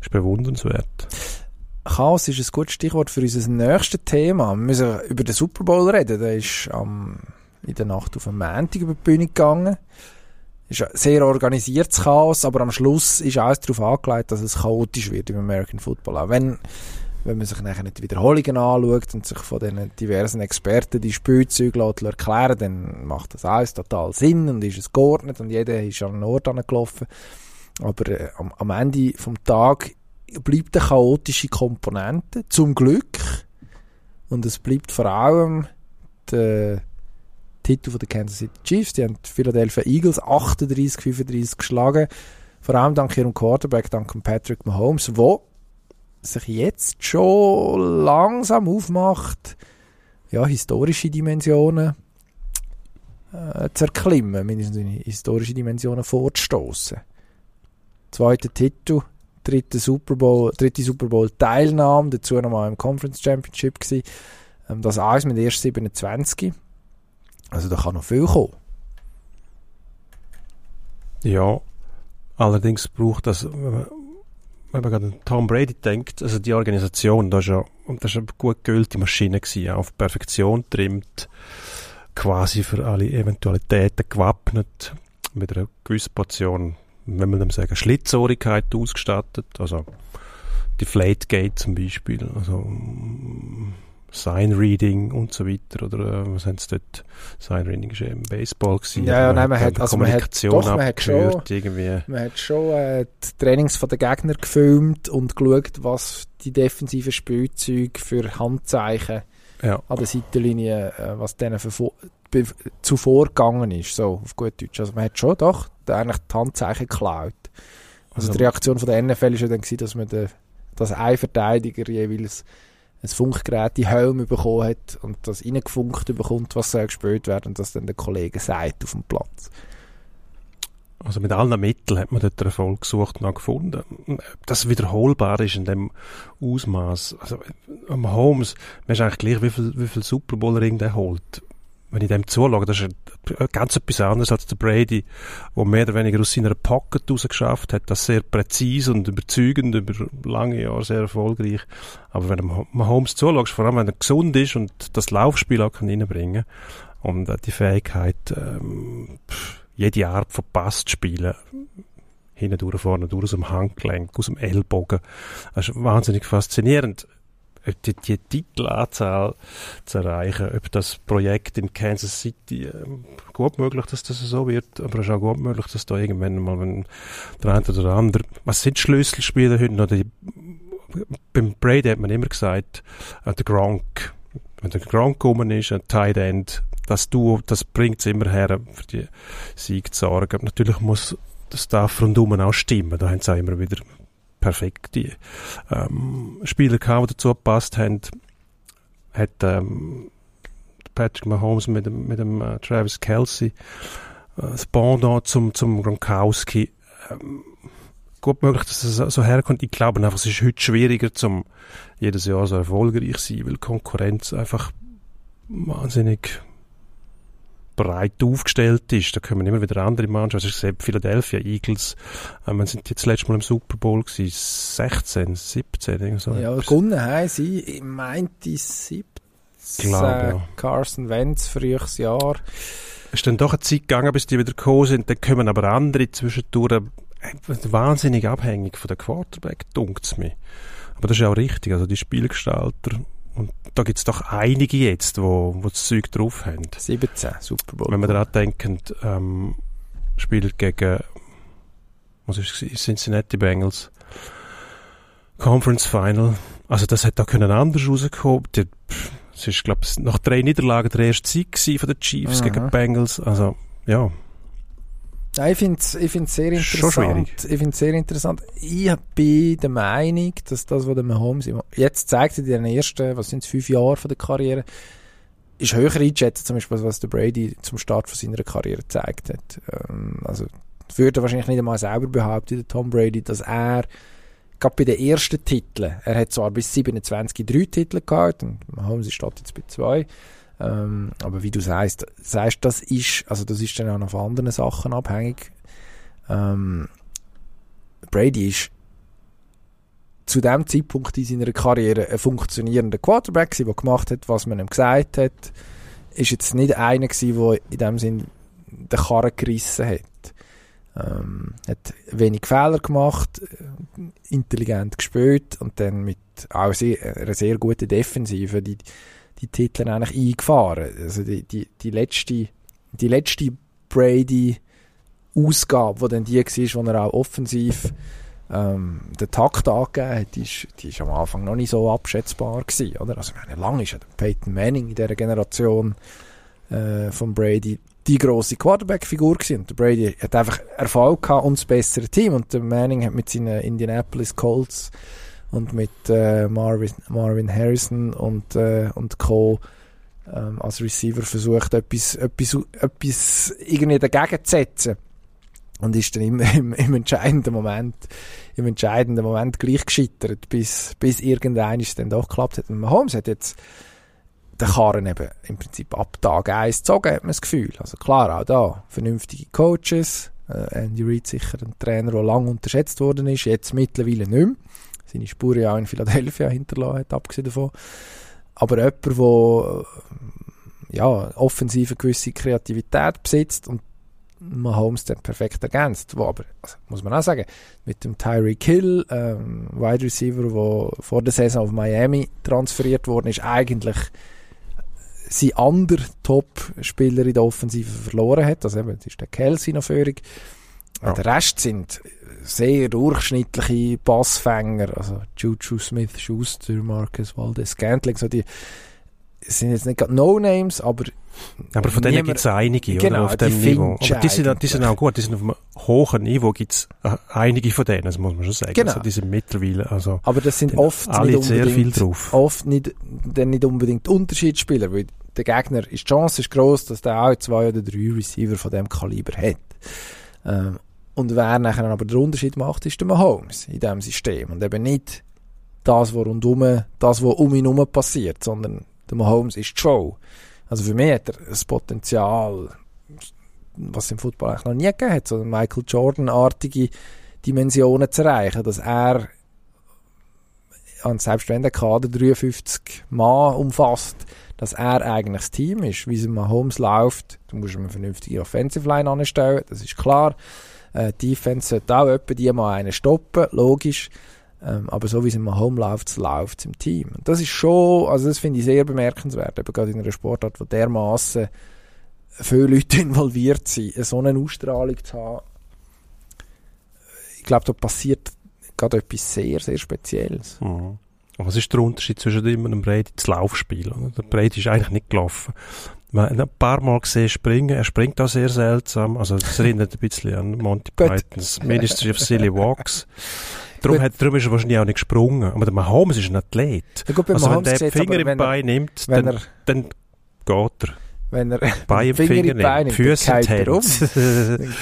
ist bewundernswert. Chaos ist ein gutes Stichwort für unser nächstes Thema. Wir müssen über den Super Bowl reden. Der ist am, in der Nacht auf den Montag über die Bühne gegangen. Ist ein sehr organisiertes Chaos, aber am Schluss ist alles darauf angelegt, dass es chaotisch wird im American Football. Auch wenn, wenn man sich nachher nicht die Wiederholungen anschaut und sich von den diversen Experten die Spielzüge erklären dann macht das alles total Sinn und ist es geordnet und jeder ist an den Ort angelaufen. Aber äh, am, am Ende vom Tag bleibt eine chaotische Komponente, zum Glück. Und es bleibt vor allem der Titel der Kansas City Chiefs. Die haben die Philadelphia Eagles 38-35 geschlagen. Vor allem dank ihrem Quarterback, dank Patrick Mahomes, wo sich jetzt schon langsam aufmacht, ja, historische Dimensionen äh, zu erklimmen, mindestens in historische Dimensionen vorzustoßen. Zweiter Titel, dritte Super Bowl, dritte Super Bowl Teilnahme, dazu nochmal im Conference Championship gewesen. Ähm, das alles mit erst 27. Also da kann noch viel kommen. Ja, allerdings braucht das, wenn man gerade an Tom Brady denkt, also die Organisation, das ist ja, das ist eine gut geölte Maschine gewesen, auf Perfektion trimmt, quasi für alle Eventualitäten gewappnet, mit einer gewissen Portion, wenn man dem sagen, Schlitzohrigkeit ausgestattet, also die Flategate zum Beispiel, also Sign Reading und so weiter oder äh, was haben sie dort? Sign Reading ist ja im Baseball gewesen ja, ja nein, man hat also Kommunikation man hat, doch, man hat schon, irgendwie. Man hat schon äh, die Trainings von den Gegner gefilmt und geschaut was die defensiven Spielzeuge für Handzeichen ja. an der Seitenlinie äh, was denen für, zuvor gegangen ist so auf gut Deutsch also man hat schon doch eigentlich die Handzeichen geklaut also, also die Reaktion von der NFL ist ja dann gewesen, dass man den, dass ein Verteidiger jeweils ein Funkgerät die Helm bekommen hat und das reingefunkt bekommt, was soll gespielt werden und das dann der Kollege sagt auf dem Platz. Also mit allen Mitteln hat man dort Erfolg gesucht und auch gefunden. Das wiederholbar ist in dem Ausmaß. Also am Holmes, man ist eigentlich gleich, wie viel, wie viel Super Bowl Ring der holt wenn ich dem zuschaue, das ist ganz etwas anderes als der Brady, der mehr oder weniger aus seiner Pocket rausgeschafft hat, das sehr präzise und überzeugend, über lange Jahre sehr erfolgreich. Aber wenn du Mahomes zuschaust, vor allem wenn er gesund ist und das Laufspiel auch kann reinbringen und äh, die Fähigkeit, ähm, jede Art von Pass zu spielen, hinten durch, vorne durch, aus dem Handgelenk, aus dem Ellbogen, das ist wahnsinnig faszinierend die, die Titelanzahl zu erreichen, ob das Projekt in Kansas City äh, gut möglich, dass das so wird, aber es ist auch gut möglich, dass da irgendwann mal, wenn der eine oder der andere, was sind Schlüsselspiele heute noch, die, beim Brady hat man immer gesagt, äh, der Gronk, wenn der Gronk gekommen ist, ein Tight End, das Duo, das bringt es immer her, für die Sieg zu sorgen. Natürlich muss das Staff rundum auch stimmen, da haben sie auch immer wieder perfekte ähm, Spieler gehabt, die dazu gepasst haben. Hat ähm, Patrick Mahomes mit dem, mit dem äh, Travis Kelsey äh, das Pendant zum, zum Gronkowski. Ähm, gut möglich, dass es so herkommt. Ich glaube einfach, es ist heute schwieriger, zum jedes Jahr so erfolgreich zu sein, weil Konkurrenz einfach wahnsinnig breit aufgestellt ist. Da kommen immer wieder andere Mannschaften. Also ich sehe Philadelphia Eagles, äh, wir sind jetzt letztes Mal im Super Bowl gewesen, 16, 17, so. Ja, gewonnen haben sie, ich meinte 17, Glaube, ja. Carson Wentz, frühes Jahr. Es ist dann doch eine Zeit gegangen, bis die wieder gekommen sind, dann kommen aber andere zwischendurch äh, wahnsinnig abhängig von der Quarterback, dunkt es mir. Aber das ist ja auch richtig, also die Spielgestalter und da gibt es doch einige jetzt, wo, wo das Zeug drauf haben. 17, Super Bowl. Wenn man daran denkt, ähm, spielt gegen was ist es, Cincinnati Bengals Conference Final. Also das hätte da können anders rauskommen. Es ist, glaube ich, nach drei Niederlagen der erste Sieg von den Chiefs Aha. gegen Bengals. Also, ja. Ja, ich finde es ich find's sehr interessant. Ich finde sehr interessant. Ich bin der Meinung, dass das, was der Mahomes jetzt zeigt in den ersten, was sind es, fünf Jahre von der Karriere, ist höher einschätzen, zum Beispiel, was der Brady zum Start von seiner Karriere gezeigt hat. Ähm, also, das würde er wahrscheinlich nicht einmal selber behaupten, der Tom Brady, dass er, gerade bei den ersten Titeln, er hat zwar bis 27 drei Titel gehabt, und Mahomes steht jetzt bei zwei, ähm, aber wie du sagst, sagst, das ist, also das ist dann auch noch von anderen Sachen abhängig. Ähm, Brady ist zu dem Zeitpunkt in seiner Karriere ein funktionierender Quarterback der gemacht hat, was man ihm gesagt hat. Ist jetzt nicht einer der in dem Sinn den Karren gerissen hat. Ähm, hat wenig Fehler gemacht, intelligent gespielt und dann mit auch sehr, einer sehr guten Defensive, die die Titel eigentlich eingefahren. Also die, die, die letzte, die letzte Brady-Ausgabe, die dann die war, wo er auch offensiv ähm, den Takt angegeben hat, die ist, die ist am Anfang noch nicht so abschätzbar gewesen, oder? Also, meine, lange ist ja Peyton Manning in dieser Generation äh, von Brady die grosse Quarterback-Figur gewesen. Und der Brady hat einfach Erfolg gehabt und das bessere Team. Und der Manning hat mit seinen Indianapolis Colts und mit äh, Marvin, Marvin Harrison und, äh, und Co. ähm, als Receiver versucht, etwas, etwas, etwas irgendwie dagegen zu setzen. Und ist dann immer [laughs] im, im entscheidenden Moment, im entscheidenden Moment gleich gescheitert, bis, bis irgendein es dann doch geklappt hat. Und Mahomes hat jetzt den Karren eben im Prinzip ab Tag 1 gezogen, hat man das Gefühl. Also klar, auch da vernünftige Coaches, äh, Andy Reid sicher ein Trainer, der lange unterschätzt worden ist, jetzt mittlerweile nicht mehr. Seine Spuren ja auch in Philadelphia hinterlassen hat, abgesehen davon. Aber jemand, der ja, offensive gewisse Kreativität besitzt und Mahomes dann perfekt ergänzt. Wo aber, also, muss man auch sagen, mit dem Tyreek Hill, ähm, Wide Receiver, der vor der Saison auf Miami transferiert worden ist, eigentlich sein anderer Top-Spieler in der Offensive verloren hat. Also eben, das ist der Kelsey noch völlig. Ja. Der Rest sind sehr durchschnittliche Passfänger, also Juju Smith, Schuster, Marcus Valdez, Scantling, so die sind jetzt nicht No-Names, aber aber von denen gibt es einige genau, oder, auf dem Niveau. Aber die sind, die sind auch gut, die sind auf einem hohen Niveau, gibt es äh, einige von denen, das muss man schon sagen. Genau. Also die sind mittlerweile, also aber das sind oft alle nicht sehr viel drauf. Oft nicht, dann nicht unbedingt Unterschiedsspieler, weil der Gegner, ist, die Chance ist groß, dass der auch zwei oder drei Receiver von dem Kaliber hat. Ähm, und wer nachher aber den Unterschied macht, ist der Mahomes in diesem System. Und eben nicht das, was rundum, das, was um ihn herum passiert, sondern der Mahomes ist die Show. Also für mich hat er das Potenzial, was es im Football eigentlich noch nie gegeben hat, so Michael Jordan-artige Dimensionen zu erreichen, dass er an selbst wenn der Kader 53 Mann umfasst, dass er eigentlich das Team ist. Wie es Mahomes läuft, du musst eine vernünftige Offensive Line anstellen, das ist klar. Äh, Defense sollte auch etwa die mal einen stoppen, logisch. Ähm, aber so wie es im Home läuft, läuft es im Team. Und das ist schon, also das finde ich sehr bemerkenswert, eben gerade in einer Sportart, wo dermaßen viele Leute [laughs] involviert sind, so eine Ausstrahlung zu haben. Ich glaube, da passiert gerade etwas sehr, sehr Spezielles. Mhm. Was ist der Unterschied zwischen ihm und dem Brady das Laufspiel? Der Brady ist eigentlich nicht gelaufen. Man ein paar Mal gesehen springen. Er springt auch sehr seltsam. Also, es erinnert ein bisschen an Monty Pythons Ministry of Silly Walks. Darum, hat, darum ist er wahrscheinlich auch nicht gesprungen. Aber der Mahomes ist ein Athlet. Ja, gut, also wenn der Finger im Bein nimmt, dann, er, dann geht er. Wenn er Bein im Finger, Finger nimmt, Bein nimmt, Füße dann er um.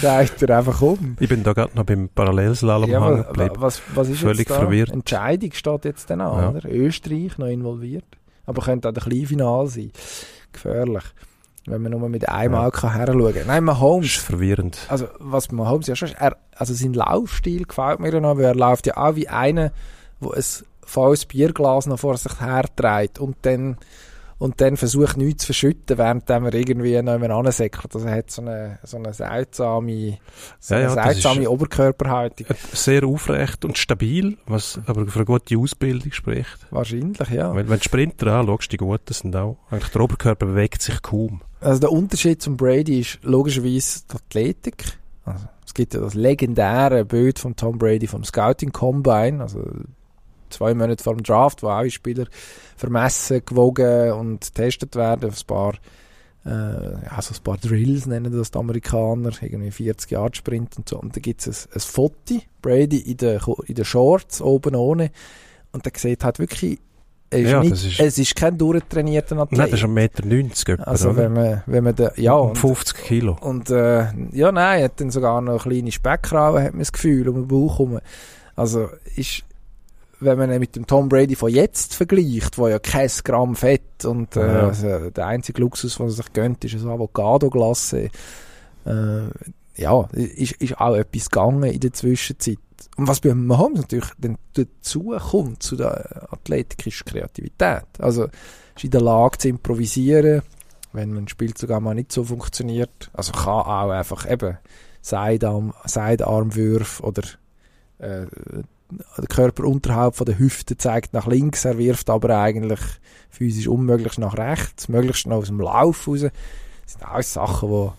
dann geht er einfach um. Ich bin da gerade noch beim Parallelslalom ja, hängen geblieben. Was, was ist Völlig jetzt da? verwirrt. Entscheidung steht jetzt dann an, ja. Österreich noch involviert. Aber könnte auch der Kleinfinal sein. Gefährlich wenn man nur mit einem ja. Auge her schauen kann. Nein, Mahomes... Das ist verwirrend. Also, was Mahomes ja schon ist, er, also sein Laufstil gefällt mir ja noch, weil er läuft ja auch wie einer, der ein volles Bierglas noch vor sich herträgt und dann und dann versucht nichts zu verschütten, während er irgendwie noch jemand ansäckelt. Also er hat so eine, so eine seltsame, so ja, ja, seltsame Oberkörperhaltung. Sehr aufrecht und stabil, was aber für eine gute Ausbildung spricht. Wahrscheinlich, ja. Wenn, wenn du Sprinter anschaust, die Guten sind auch, eigentlich der Oberkörper bewegt sich kaum. Also der Unterschied zum Brady ist logischerweise die Athletik. Also, es gibt ja das legendäre Bild von Tom Brady vom Scouting Combine, also zwei Monate vor dem Draft, wo alle Spieler vermessen, gewogen und getestet werden. Ein paar, äh, ja, so ein paar Drills nennen das die Amerikaner, irgendwie 40 Yard Sprint und so. Und da gibt es ein, ein Foto, Brady in den, in den Shorts, oben ohne. Und der sieht halt wirklich ist ja, nicht, ist es ist kein durchtrainierter Athlet. Nein, das ist 1,90 Meter. Etwa, also oder? wenn man, wenn man da, ja. Um 50 Kilo. Und, äh, ja, nein, er hat dann sogar noch kleine Speckkrauen, hat man das Gefühl, um den Bauch herum. Also, ist, wenn man ihn mit dem Tom Brady von jetzt vergleicht, wo ja kein Gramm Fett und äh, ja. also der einzige Luxus, was er sich gönnt, ist ein Avocado-Glasse. Äh, ja, ist, ist auch etwas gegangen in der Zwischenzeit. Und was bei Mahomes natürlich dann dazu kommt, zu der Athletik, ist Kreativität. Also, ist in der Lage zu improvisieren, wenn man spielt sogar mal nicht so funktioniert. Also kann auch einfach eben Seidarm, Seidarmwürfe oder äh, der Körper unterhalb von der Hüfte zeigt nach links, er wirft aber eigentlich physisch unmöglich nach rechts, möglichst noch aus dem Lauf raus. Das sind alles Sachen, wo,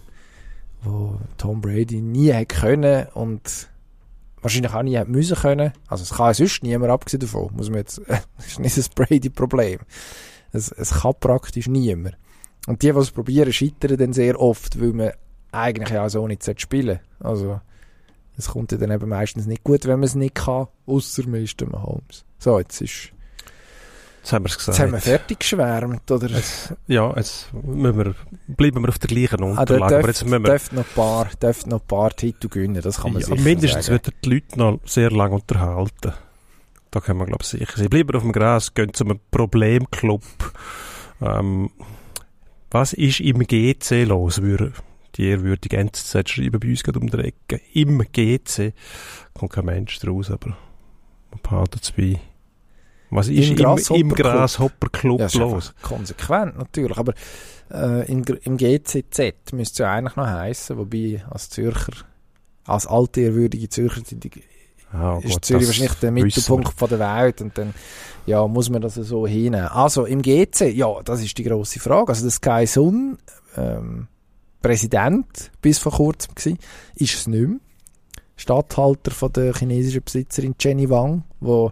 wo Tom Brady nie hätte können und wahrscheinlich auch nie hätte müssen können. Also es kann sonst niemand, abgesehen davon, muss man jetzt, [laughs] das ist nicht das Brady-Problem. Es, es kann praktisch niemand. Und die, die es probieren, scheitern dann sehr oft, weil man eigentlich auch so nicht spielen Also es kommt ja dann eben meistens nicht gut, wenn man es nicht kann, außer man ist der Mahomes. So, jetzt ist Jetzt haben wir es gesagt. Jetzt haben wir fertig geschwärmt, oder? Jetzt, ja, jetzt müssen wir, bleiben wir auf der gleichen Unterlage. Ah, aber jetzt müssen wir, dürft noch ein paar, dürft noch ein paar Titel gewinnen, das kann man ja, sicher mindestens sagen. wird die Leute noch sehr lange unterhalten. Da können wir, glaube ich, sicher sein. Bleiben auf dem Gras, gehen zu einem Problemclub. Ähm, was ist im GC los, würde die ehrwürdige NZZ schreiben bei uns gerade um die Ecke. Im GC kommt kein Mensch draus, aber man behalten bei. Was ist Im im, Grasshopper im Club. Grasshopper-Club Ja, los? konsequent natürlich, aber äh, im, im GCZ müsste es ja eigentlich noch heißen, wobei als Zürcher, als alte ehrwürdige Zürcher die Ah, ist gut, Zürich das wahrscheinlich der Mittelpunkt von der Welt und dann ja, muss man das so hinnehmen. Also im GC, ja, das ist die grosse Frage. Also der Sky Sun ähm, Präsident bis vor kurzem gsi, ist es nicht mehr. Statthalter von der chinesischen Besitzerin Jenny Wang, wo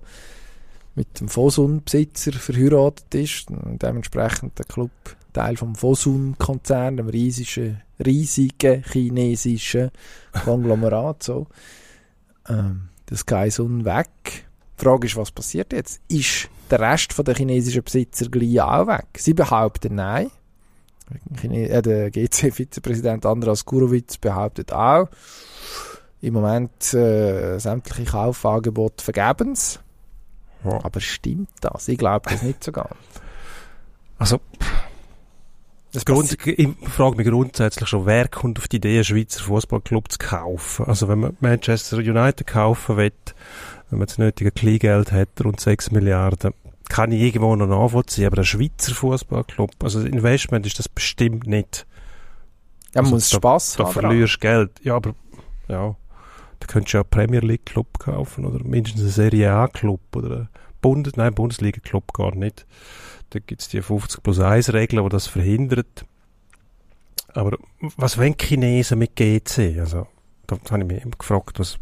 mit dem Fosun-Besitzer verheiratet ist dementsprechend der Club Teil vom Fosun-Konzern, dem riesigen, riesigen chinesischen Konglomerat. So. Ähm, der Sky Sun weg. Die Frage ist, was passiert jetzt? Ist der Rest der chinesischen Besitzer gleich auch weg? Sie behaupten nein. Äh, der GC-Vizepräsident Andras Gurowitz behauptet auch, im Moment äh, sämtliche Kaufangebote vergebens. Ja. Aber stimmt das? Ich glaube das nicht so ganz. Also, Das Grund, ich frage mich grundsätzlich schon, wer kommt auf die Idee, einen Schweizer Fußballclub zu kaufen? Also, wenn man Manchester United kaufen will, wenn man das nötige Kleingeld hat, rund 6 Milliarden, kann ich irgendwo noch nachvollziehen, aber ein Schweizer Fußballclub, also das Investment ist das bestimmt nicht. ja, man also muss Spass Da haben. dran. verlierst Geld. Ja, aber, ja, da könntest du ja einen Premier League Club kaufen oder mindestens einen Serie A Club oder einen Bundes nein, Bundesliga Club gar nicht. Da gibt's die 50 plus 1 Regel, die das verhindert. Aber was wollen Chinesen mit GC? Also, da habe ich mich immer gefragt, was,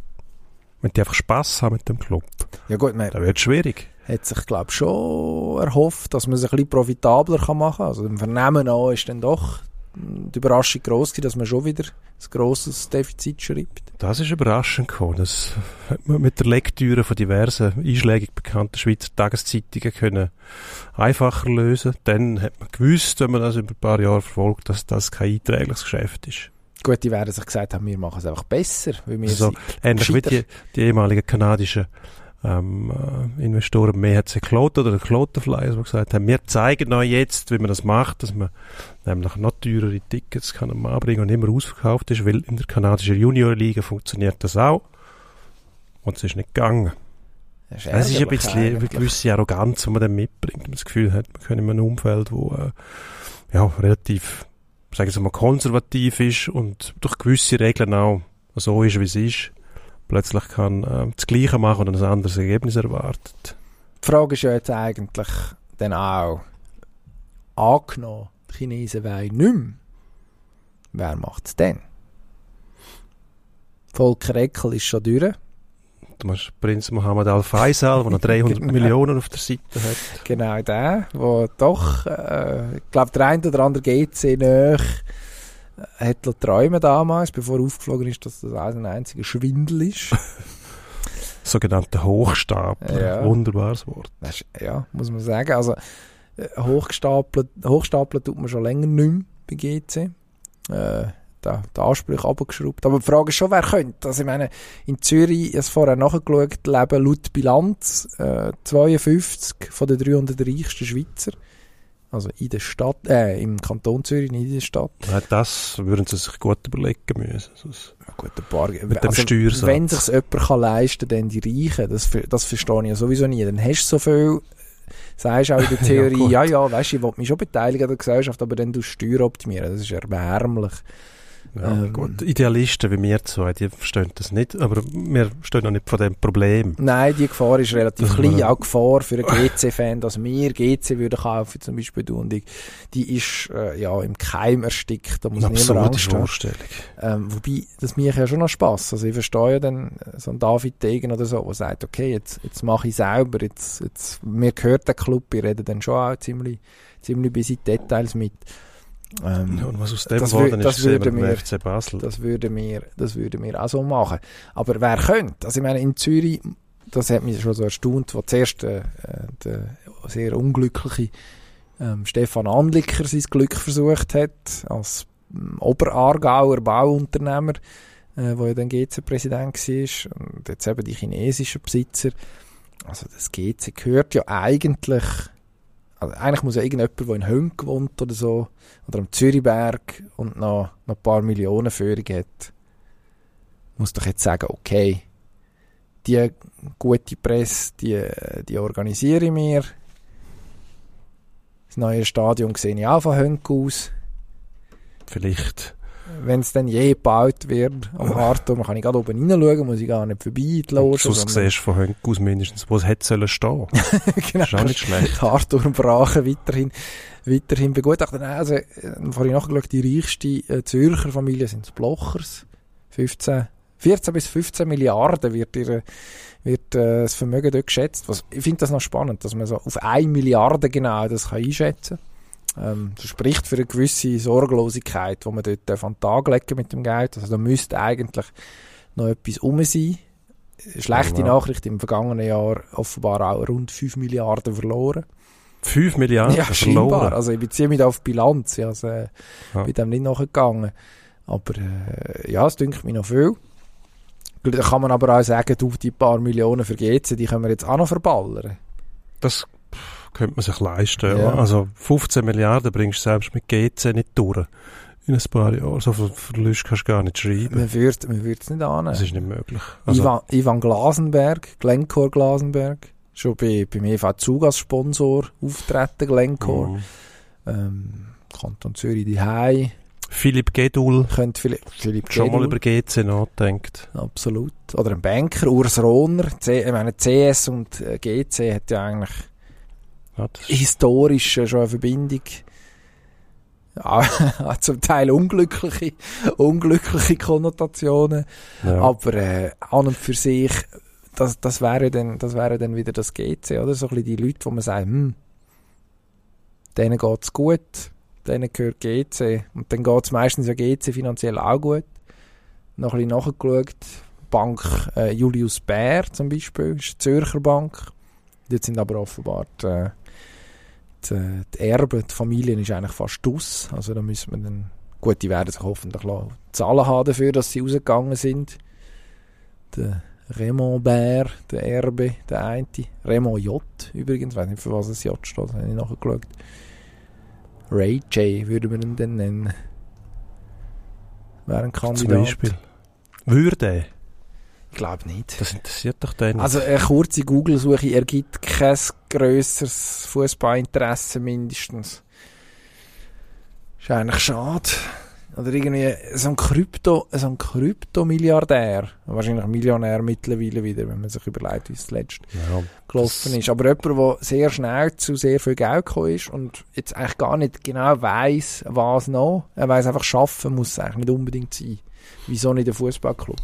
wenn die einfach Spass haben mit dem Club, Ja gut, man dann wird es schwierig. Hat sich glaube schon erhofft, dass man es ein bisschen profitabler kann machen kann. Also im Vernehmen an ist dann doch die Überraschung groß gewesen, dass man schon wieder ein grosses Defizit schreibt. Das ist überraschend gekommen. Das hat man mit der Lektüre von diversen einschlägig bekannten Schweizer Tageszeitungen können einfacher lösen. Dann hat man gewusst, wenn man das über ein paar Jahre verfolgt, dass das kein einträgliches Geschäft ist. Gut, die werden sich gesagt haben, wir machen es einfach besser, weil wir Also, Ähnlich wie die, die ehemaligen kanadischen ähm, äh, Investoren mehr hat Kloten oder der Klotenflyers, die gesagt haben, wir zeigen euch jetzt, wie man das macht, dass man nämlich noch teurere Tickets kann am anbringen und immer ausverkauft ist, weil in der kanadischen Juniorliga funktioniert das auch. Und es ist nicht gegangen. Das ist, Es ist ein bisschen eine gewisse Arroganz, die man dann mitbringt. Man das Gefühl hat, man kann in einem Umfeld, wo äh, ja, relativ, sagen wir mal, konservativ ist und durch gewisse Regeln auch so ist, wie es ist, plötzlich kann äh, das Gleiche machen und ein anderes Ergebnis erwartet. Die Frage ist ja jetzt eigentlich dann auch, angenommen, die Chinesen wollen nicht mehr, wer macht es denn? Volker Eckel ist schon durch. Du hast Prinz Mohammed Al-Faisal, der noch [laughs] 300 Genau. Millionen auf der Seite hat. Genau der, wo doch, äh, ich glaube, der eine oder andere GC nach hat träumen damals, bevor aufgeflogen ist, dass das ein einziger Schwindel ist. [laughs] Sogenannte Hochstapler. Ja. Wunderbares Wort. Das ist, ja, muss man sagen. Also, äh, hochgestapelt, hochstapeln tut man schon länger nicht mehr bei GC. Äh, da, der Ansprüche abgeschraubt. Aber die Frage ist schon, wer könnte. Also, ich meine, in Zürich, ich habe es vorher nachgeschaut, leben laut Bilanz äh, 52 von den 300 reichsten Schweizer. Also in der Stadt, äh, im Kanton Zürich, nicht in der Stadt. Ja, Das würden sie sich gut überlegen müssen. Sonst- Ja, gut, ein paar, Mit dem Steuersatz. Wenn sich jemand kann leisten kann, dann die Reichen. Das, das verstehe ich ja sowieso nie. Dann hast du so viel, sagst auch in der [laughs] Ja, Theorie, gut. ja, ja, weißt du, ich will mich schon beteiligen an der Gesellschaft, aber dann du Steuer optimieren. Das ist erbärmlich. Ja, Ähm. gut. Idealisten wie wir zwei, die verstehen das nicht, aber wir stehen auch nicht vor dem Problem. Nein, die Gefahr ist relativ Das klein. Auch Gefahr für einen GC-Fan, dass wir GC würden kaufen, zum Beispiel du und ich, die ist äh, ja im Keim erstickt. Da muss Eine niemand Angst. Vorstellung. Ähm, wobei, das macht ja schon noch Spass. Also ich verstehe ja dann äh, so einen David Degen oder so, der sagt, okay, jetzt, jetzt mache ich selber, jetzt, jetzt, mir gehört der Club, ich rede dann schon auch ziemlich, ziemlich bis in die Details mit. Ähm, Ja, und was aus dem das geworden ist, das wir würde mir- FC Basel. das würde mir, das würde mir auch so machen. Aber wer könnte? Also ich meine, in Zürich, das hat mich schon so erstaunt, wo zuerst äh, der sehr unglückliche ähm, Stefan Anlicker sein Glück versucht hat, als ähm, Oberaargauer Bauunternehmer, äh, wo ja dann GC-Präsident war, und jetzt eben die chinesischen Besitzer. Also das GC gehört ja eigentlich, also eigentlich muss ja irgendjemand, der in Hönk wohnt oder so, oder am Zürichberg und noch, noch ein paar Millionen Führung hat, muss doch jetzt sagen, okay, die gute Presse, die, die organisiere ich mir. Das neue Stadion sehe ich auch von Hönk aus. Vielleicht. Wenn es dann je gebaut wird, am Hartturm, kann ich gerade oben reinschauen, muss ich gar nicht vorbei in die Loge. Sonst siehst du von Hönk aus mindestens, wo es hätte sollen stehen. genau. [laughs] ist auch nicht schlecht. Hartturm Brachen weiterhin, weiterhin begutachtet. Also, äh, vorhin nachgeschaut, die reichste äh, Zürcher Familie sind die Blochers. 15 14 bis 15 Milliarden wird, ihr, wird äh, das Vermögen dort geschätzt. Was, ich finde das noch spannend, dass man so auf 1 Milliarde genau das kann einschätzen kann. Ähm, das spricht für eine gewisse Sorglosigkeit, die man dort an den Tag legen mit dem Geld. Also da müsste eigentlich noch etwas um sein. Schlechte ja. Nachricht, im vergangenen Jahr offenbar auch rund 5 Milliarden verloren. 5 Milliarden ja, verloren? Also ich beziehe mich da auf Bilanz, ich also, äh, ja. bin dem nicht nachgegangen. Aber äh, ja, es dünkt mich noch viel. Da kann man aber auch sagen, du, die paar Millionen für GC, die können wir jetzt auch noch verballern. Das könnte man sich leisten. Ja. Also 15 Milliarden bringst du selbst mit GC nicht durch. In ein paar Jahren. So viel Verlust kannst du gar nicht schreiben. Man würde man es nicht annehmen. Das ist nicht möglich. Also, Ivan, Ivan Glasenberg, Glencore Glasenberg, schon bei, beim EV Zug als Sponsor auftreten, Glencore. Mhm. Ähm, Kanton Zürich die Hai Philipp Gedul. Könnte Philipp, Philipp Schon Gedul. mal über GC nachdenkt. Absolut. Oder ein Banker, Urs Rohner. C, ich meine, CS und äh, GC hat ja eigentlich ja, historisch schon eine Verbindung. Ja, [laughs] zum Teil unglückliche, unglückliche Konnotationen. Ja. Aber äh, an und für sich, das, das, wäre dann, das wäre dann wieder das GC, oder? So ein bisschen die Leute, wo man sagt, hm, denen geht's gut denen gehört GC. Und dann geht es meistens ja GC finanziell auch gut. Noch ein bisschen nachgeschaut. Bank äh, Julius Bär zum Beispiel, ist eine Zürcher Bank. Dort sind aber offenbar die, äh, die, die Erben, die Familien ist eigentlich fast aus. Also da müssen wir dann, gut, die werden sich hoffentlich Zahlen haben dafür, dass sie rausgegangen sind. Der Raymond Bär, der Erbe, der eine. Raymond J übrigens, ich weiß nicht, für was das J steht, habe ich nachgeschaut. Ray J würde man ihn dann nennen. Wäre ein Kandidat. Zum Beispiel. Würde? Ich glaube nicht. Das interessiert doch den. Also eine kurze Google-Suche ergibt kein grösseres Fußballinteresse mindestens. Ist eigentlich schade. Oder irgendwie so ein Krypto, so ein Krypto-Milliardär. Wahrscheinlich Millionär mittlerweile wieder, wenn man sich überlegt, wie es zuletzt ja, gelaufen ist. Aber jemand, der sehr schnell zu sehr viel Geld gekommen ist und jetzt eigentlich gar nicht genau weiss, was noch. Er weiss einfach, schaffen muss es eigentlich nicht unbedingt sein. Wieso nicht der Fußballclub?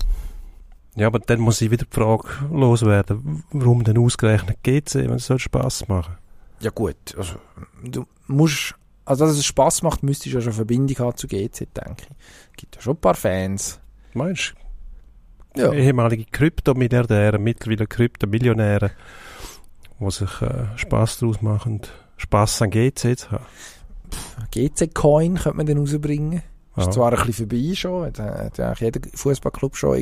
Ja, aber dann muss ich wieder die Frage loswerden, warum denn ausgerechnet GC, wenn es soll Spass machen? Ja gut, also du musst also dass es Spass macht, müsstest du ja schon eine Verbindung haben zu GZ, denke ich. Gibt ja schon ein paar Fans. Meinst du? Ja. Ehemalige Kryptomilliardäre, mittlerweile Kryptomillionäre, die sich äh, Spass daraus machen, Spass an GZ haben. GC-Coin könnte man dann rausbringen. Ja. Ist zwar ein bisschen vorbei schon, hat, hat ja jeder Fußballclub schon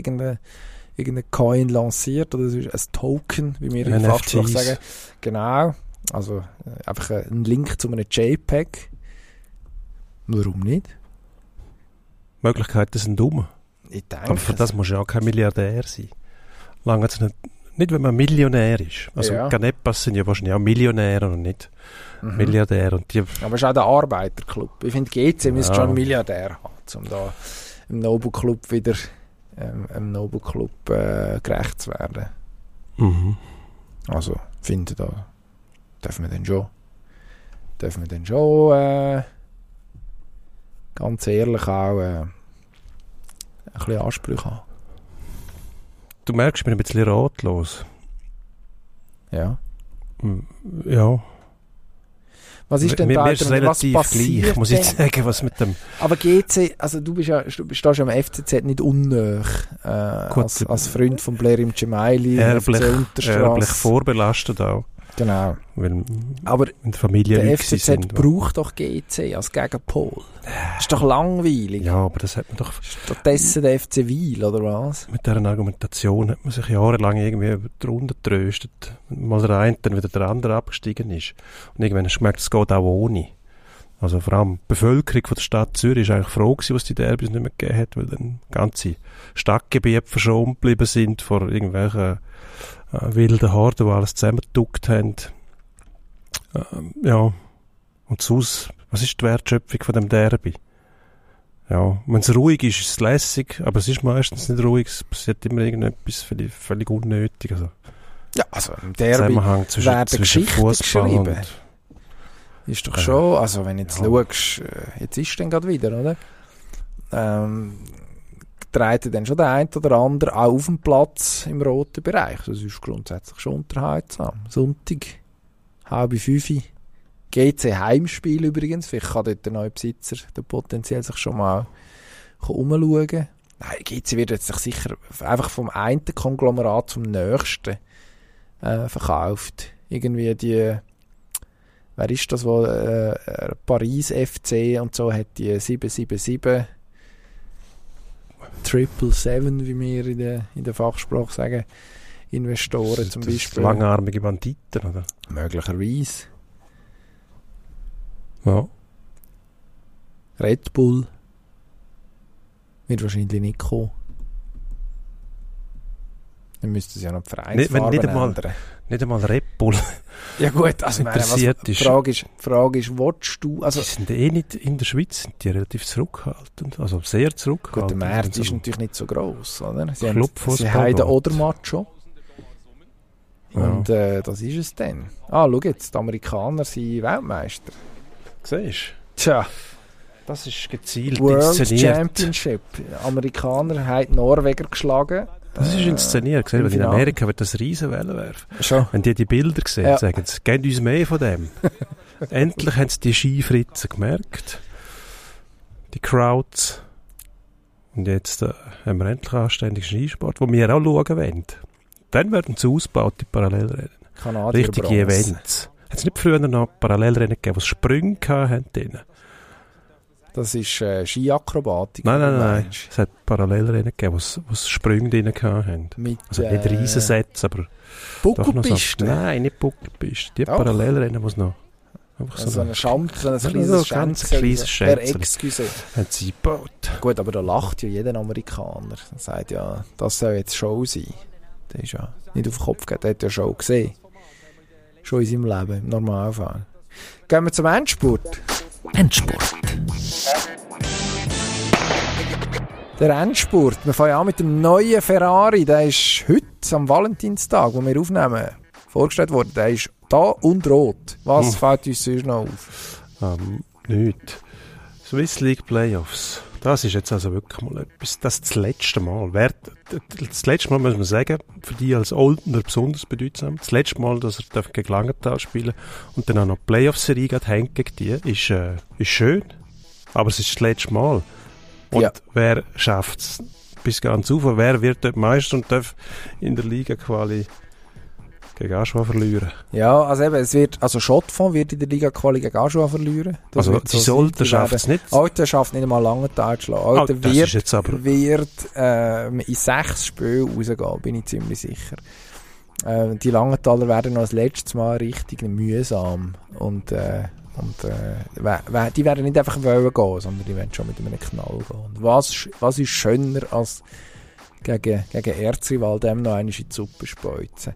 irgendeinen irgendeine Coin lanciert, oder das ist ein Token, wie wir in Fachsprache sagen. Genau. Also äh, einfach ein Link zu einem JPEG. Warum nicht? Möglichkeiten sind dumm. Ich denke Aber für das muss ja auch kein Milliardär sein. Lange nicht, nicht, wenn man Millionär ist. Also ja. Canepas sind ja wahrscheinlich auch Millionäre und nicht mhm. Milliardäre. Und die Aber es ist auch der Arbeiterclub. Ich finde, GC ja. müsste schon einen Milliardär haben, um da im Noble Club wieder ähm, im Noble Club äh, gerecht zu werden. Mhm. Also, finde da dürfen wir dann schon dürfen wir dann schon äh, ganz ehrlich auch äh, ein bisschen Ansprüche haben. Du merkst, ich bin ein bisschen ratlos. Ja. Ja. Was ist denn mir, da mir ist was passiert gleich, muss ich sagen, was mit dem... Aber GC, also du bist ja, du stehst ja am FCZ nicht unnöch, äh, als, als Freund von Blair im Gemaili, erblich, erblich vorbelastet auch. Genau. Weil Aber in der Familie der FCZ sind. braucht doch GC als Gegenpol. Ist doch langweilig. Ja, aber das hat man doch Stattdessen der FC Wiel, oder was? mit dieser Argumentation hat man sich jahrelang irgendwie Runde getröstet. Mal der eine, dann wieder der andere abgestiegen ist. Und irgendwann hast du gemerkt, es geht auch ohne. Also vor allem die Bevölkerung von der Stadt Zürich ist eigentlich froh gewesen, was die Derbys nicht mehr gegeben hat, weil dann ganze Stadtgebiete verschont geblieben sind vor irgendwelchen äh, wilden Horden, die alles zusammengeduckt haben. Ähm, ja. Und sonst, was ist die Wertschöpfung von dem Derby? Ja, wenn es ruhig ist, ist es lässig, aber es ist meistens nicht ruhig, es passiert immer irgendetwas völlig, völlig unnötig. Also, Ja, also im Derby Zusammenhang zwischen, zwischen Fußball und... ist doch schon, also wenn du jetzt Ja. schaust, äh, jetzt ist dann gerade wieder, oder? Ähm, treten dann schon der eine oder andere auf dem Platz im roten Bereich. Das ist grundsätzlich schon unterhaltsam. Sonntag, halb fünf, GC Heimspiel übrigens. Vielleicht kann dort der neue Besitzer der potenziell sich schon mal umschauen. Nein, GC wird jetzt sich sicher einfach vom einen Konglomerat zum nächsten äh, verkauft. Irgendwie die, wer ist das, wo äh, äh, Paris FC und so hat die 777 Triple Seven, wie wir in der, in der Fachsprache sagen, Investoren zum das Beispiel. Langarmige Banditen, oder? Möglicherweise. Ja. Red Bull wird wahrscheinlich nicht kommen. Dann müsste es ja noch die Nicht- wenn Vereinsfarben nicht einmal- ändern. Nicht einmal Red Bull. [laughs] Ja gut, also meine, was, interessiert die ist. Frage ist, die Frage ist, willst du, also die sind eh nicht in der Schweiz, sind die relativ zurückhaltend. Also sehr gut, zurückhaltend. der Markt Also, ist natürlich nicht so gross, oder? Sie, haben, sie haben den geht. Odermatt schon. Ja. Und äh, das ist es dann. Ah, schau jetzt, die Amerikaner sind Weltmeister. Siehst Tja, du? Das ist gezielt World inszeniert. Championship. Amerikaner haben die Norweger geschlagen. Das ist Äh, inszeniert. Gesehen, weil in Finale. Amerika wird das riesen werfen. Schon. Wenn die die Bilder sehen, Ja. sagen sie, gebt uns mehr von dem. [laughs] Endlich haben sie die Skifritzen gemerkt. Die Crowds. Und jetzt äh, haben wir endlich anständigen Skisport, wo wir auch schauen wollen. Dann werden sie ausgebaut, die Parallelrennen. Kanadier Richtige. Events. Hat es nicht früher noch Parallelrennen gegeben, es Sprünge hatten? Das ist äh, Skiakrobatik. Nein, nein, nein. meinst Es hat Parallelrennen gegeben, wo es, Sprünge drin hatten. Mit, Also nicht äh, Riesensätze, aber noch so. Buckelpiste. Nein, nicht Buckelpiste. Die Doch. Parallelrennen, wo es noch einfach so so ein so kleines ein kleines Per Schänzchen. Excuse. haben sie gebaut. Gut, aber da lacht ja jeder Amerikaner. Er sagt ja, das soll jetzt Show sein. Der ist ja nicht auf den Kopf gegeben, der hat ja Show gesehen. Schon in seinem Leben, im Normalfall. Gehen wir zum Endspurt. Endspurt. Der Endspurt. Wir fangen an mit dem neuen Ferrari. Der ist heute am Valentinstag, wo wir aufnehmen, vorgestellt worden. Der ist da und rot. Was Hm. fällt uns sonst noch auf? Ähm, nicht. Swiss League Playoffs. Das ist jetzt also wirklich mal etwas, das das letzte Mal. Wer, das letzte Mal muss man sagen, für die als Oldner besonders bedeutsam, das letzte Mal, dass er gegen Langenthal spielen und dann auch noch die Playoff-Serie hängt gegen die, ist, äh, ist schön. Aber es ist das letzte Mal. Und Ja. wer schafft es bis ganz auf? Wer wird dort Meister und darf in der Liga quasi gegen Aschua verlieren? Ja, also eben, es wird, also Schottfonds wird in der Liga Quali gegen Aschua verlieren. Das also, sie so Die schaffen werden- es nicht. Alter schafft nicht einmal lange Tag zu schlagen. Alter das wird, aber wird ähm, in sechs Spielen rausgehen, bin ich ziemlich sicher. Ähm, die Langenthaler werden noch das letzte Mal richtig mühsam. Und, äh, und äh, die werden nicht einfach wollen gehen, sondern die werden schon mit einem Knall gehen. Und was, was ist schöner als gegen, gegen Erzrival dem noch in die Suppe speuzen?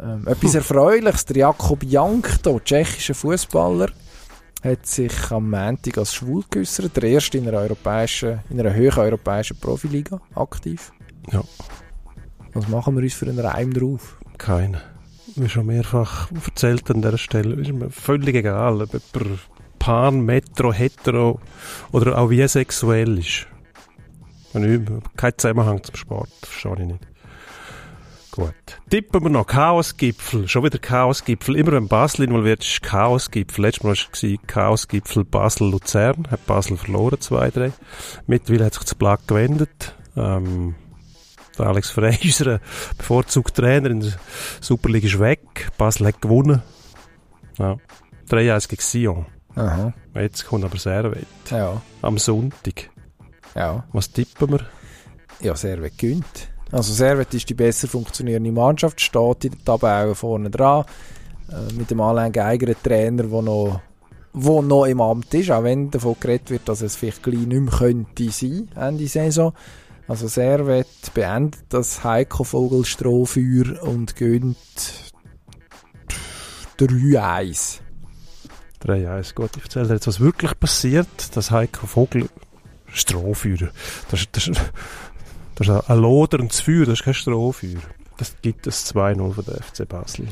Ähm, etwas Erfreuliches, der Jakob Jankto, tschechischer Fußballer, hat sich am Montag als schwul geäußert. Der erste in einer, europäischen, in einer höheren europäischen Profiliga aktiv. Ja. Was machen wir uns für einen Reim drauf? Keine. Wie schon mehrfach erzählt an dieser Stelle, ist mir völlig egal, ob jemand pan, metro, hetero oder auch wie sexuell ist. Und Kein Zusammenhang zum Sport, verstehe ich nicht. Gut. Tippen wir noch. Chaosgipfel. Schon wieder Chaosgipfel. Immer wenn Basel involviert ist, Chaosgipfel. Letztes Mal war es Chaosgipfel Basel-Luzern. Hat Basel verloren, 2-3. Mittlerweile hat sich das Blatt gewendet. Ähm, Der Alex Frey, unser bevorzugter Trainer in der Superliga, ist weg. Basel hat gewonnen. Ja. 3-1 gegen Sion. Aha. Jetzt kommt aber Servet. Ja. Am Sonntag. Ja. Was tippen wir? Ja, Servet gönnt. Also Servet ist die besser funktionierende Mannschaft, steht in der Tabelle vorne dran. Äh, mit dem Alain Geiger, Trainer, der noch, wo noch im Amt ist, auch wenn davon geredet wird, dass es vielleicht gleich nicht mehr könnte sein, Ende Saison. Also Servet beendet das Heiko Vogel Strohfeuer und gönnt 3-1. 3-1, gut. Ich erzähle dir jetzt, was wirklich passiert. Das Heiko Vogel Strohfeuer. Das, das, das ist ein loderndes Feuer, das ist kein Strohfeuer. Das gibt es 2-0 von der FC Basel.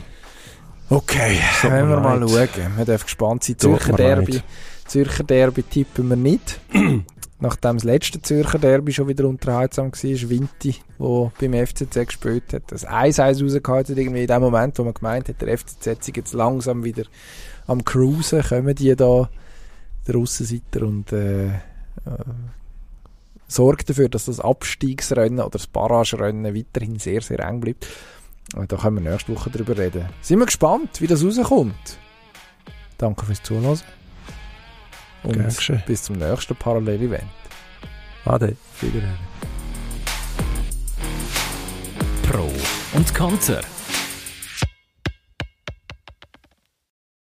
Okay, wenn wir mal schauen. Wir dürfen gespannt sein. Zürcher Derby, Zürcher Derby tippen wir nicht. [clears throat] Nachdem das letzte Zürcher Derby schon wieder unterhaltsam war, Winti, der beim FCZ gespielt hat, das 1-1 rausgehalten irgendwie in dem Moment, wo man gemeint hat, der FCZ ist jetzt langsam wieder am Cruisen, kommen die da, der Aussenseiter, und äh, äh, sorgt dafür, dass das Abstiegsrennen oder das Barragerennen weiterhin sehr, sehr eng bleibt. Und da können wir nächste Woche drüber reden. Sind wir gespannt, wie das rauskommt. Danke fürs Zuhören. Und Dankeschön. bis zum nächsten Parallel-Event. Ade. Wiederhören. Pro und Konter.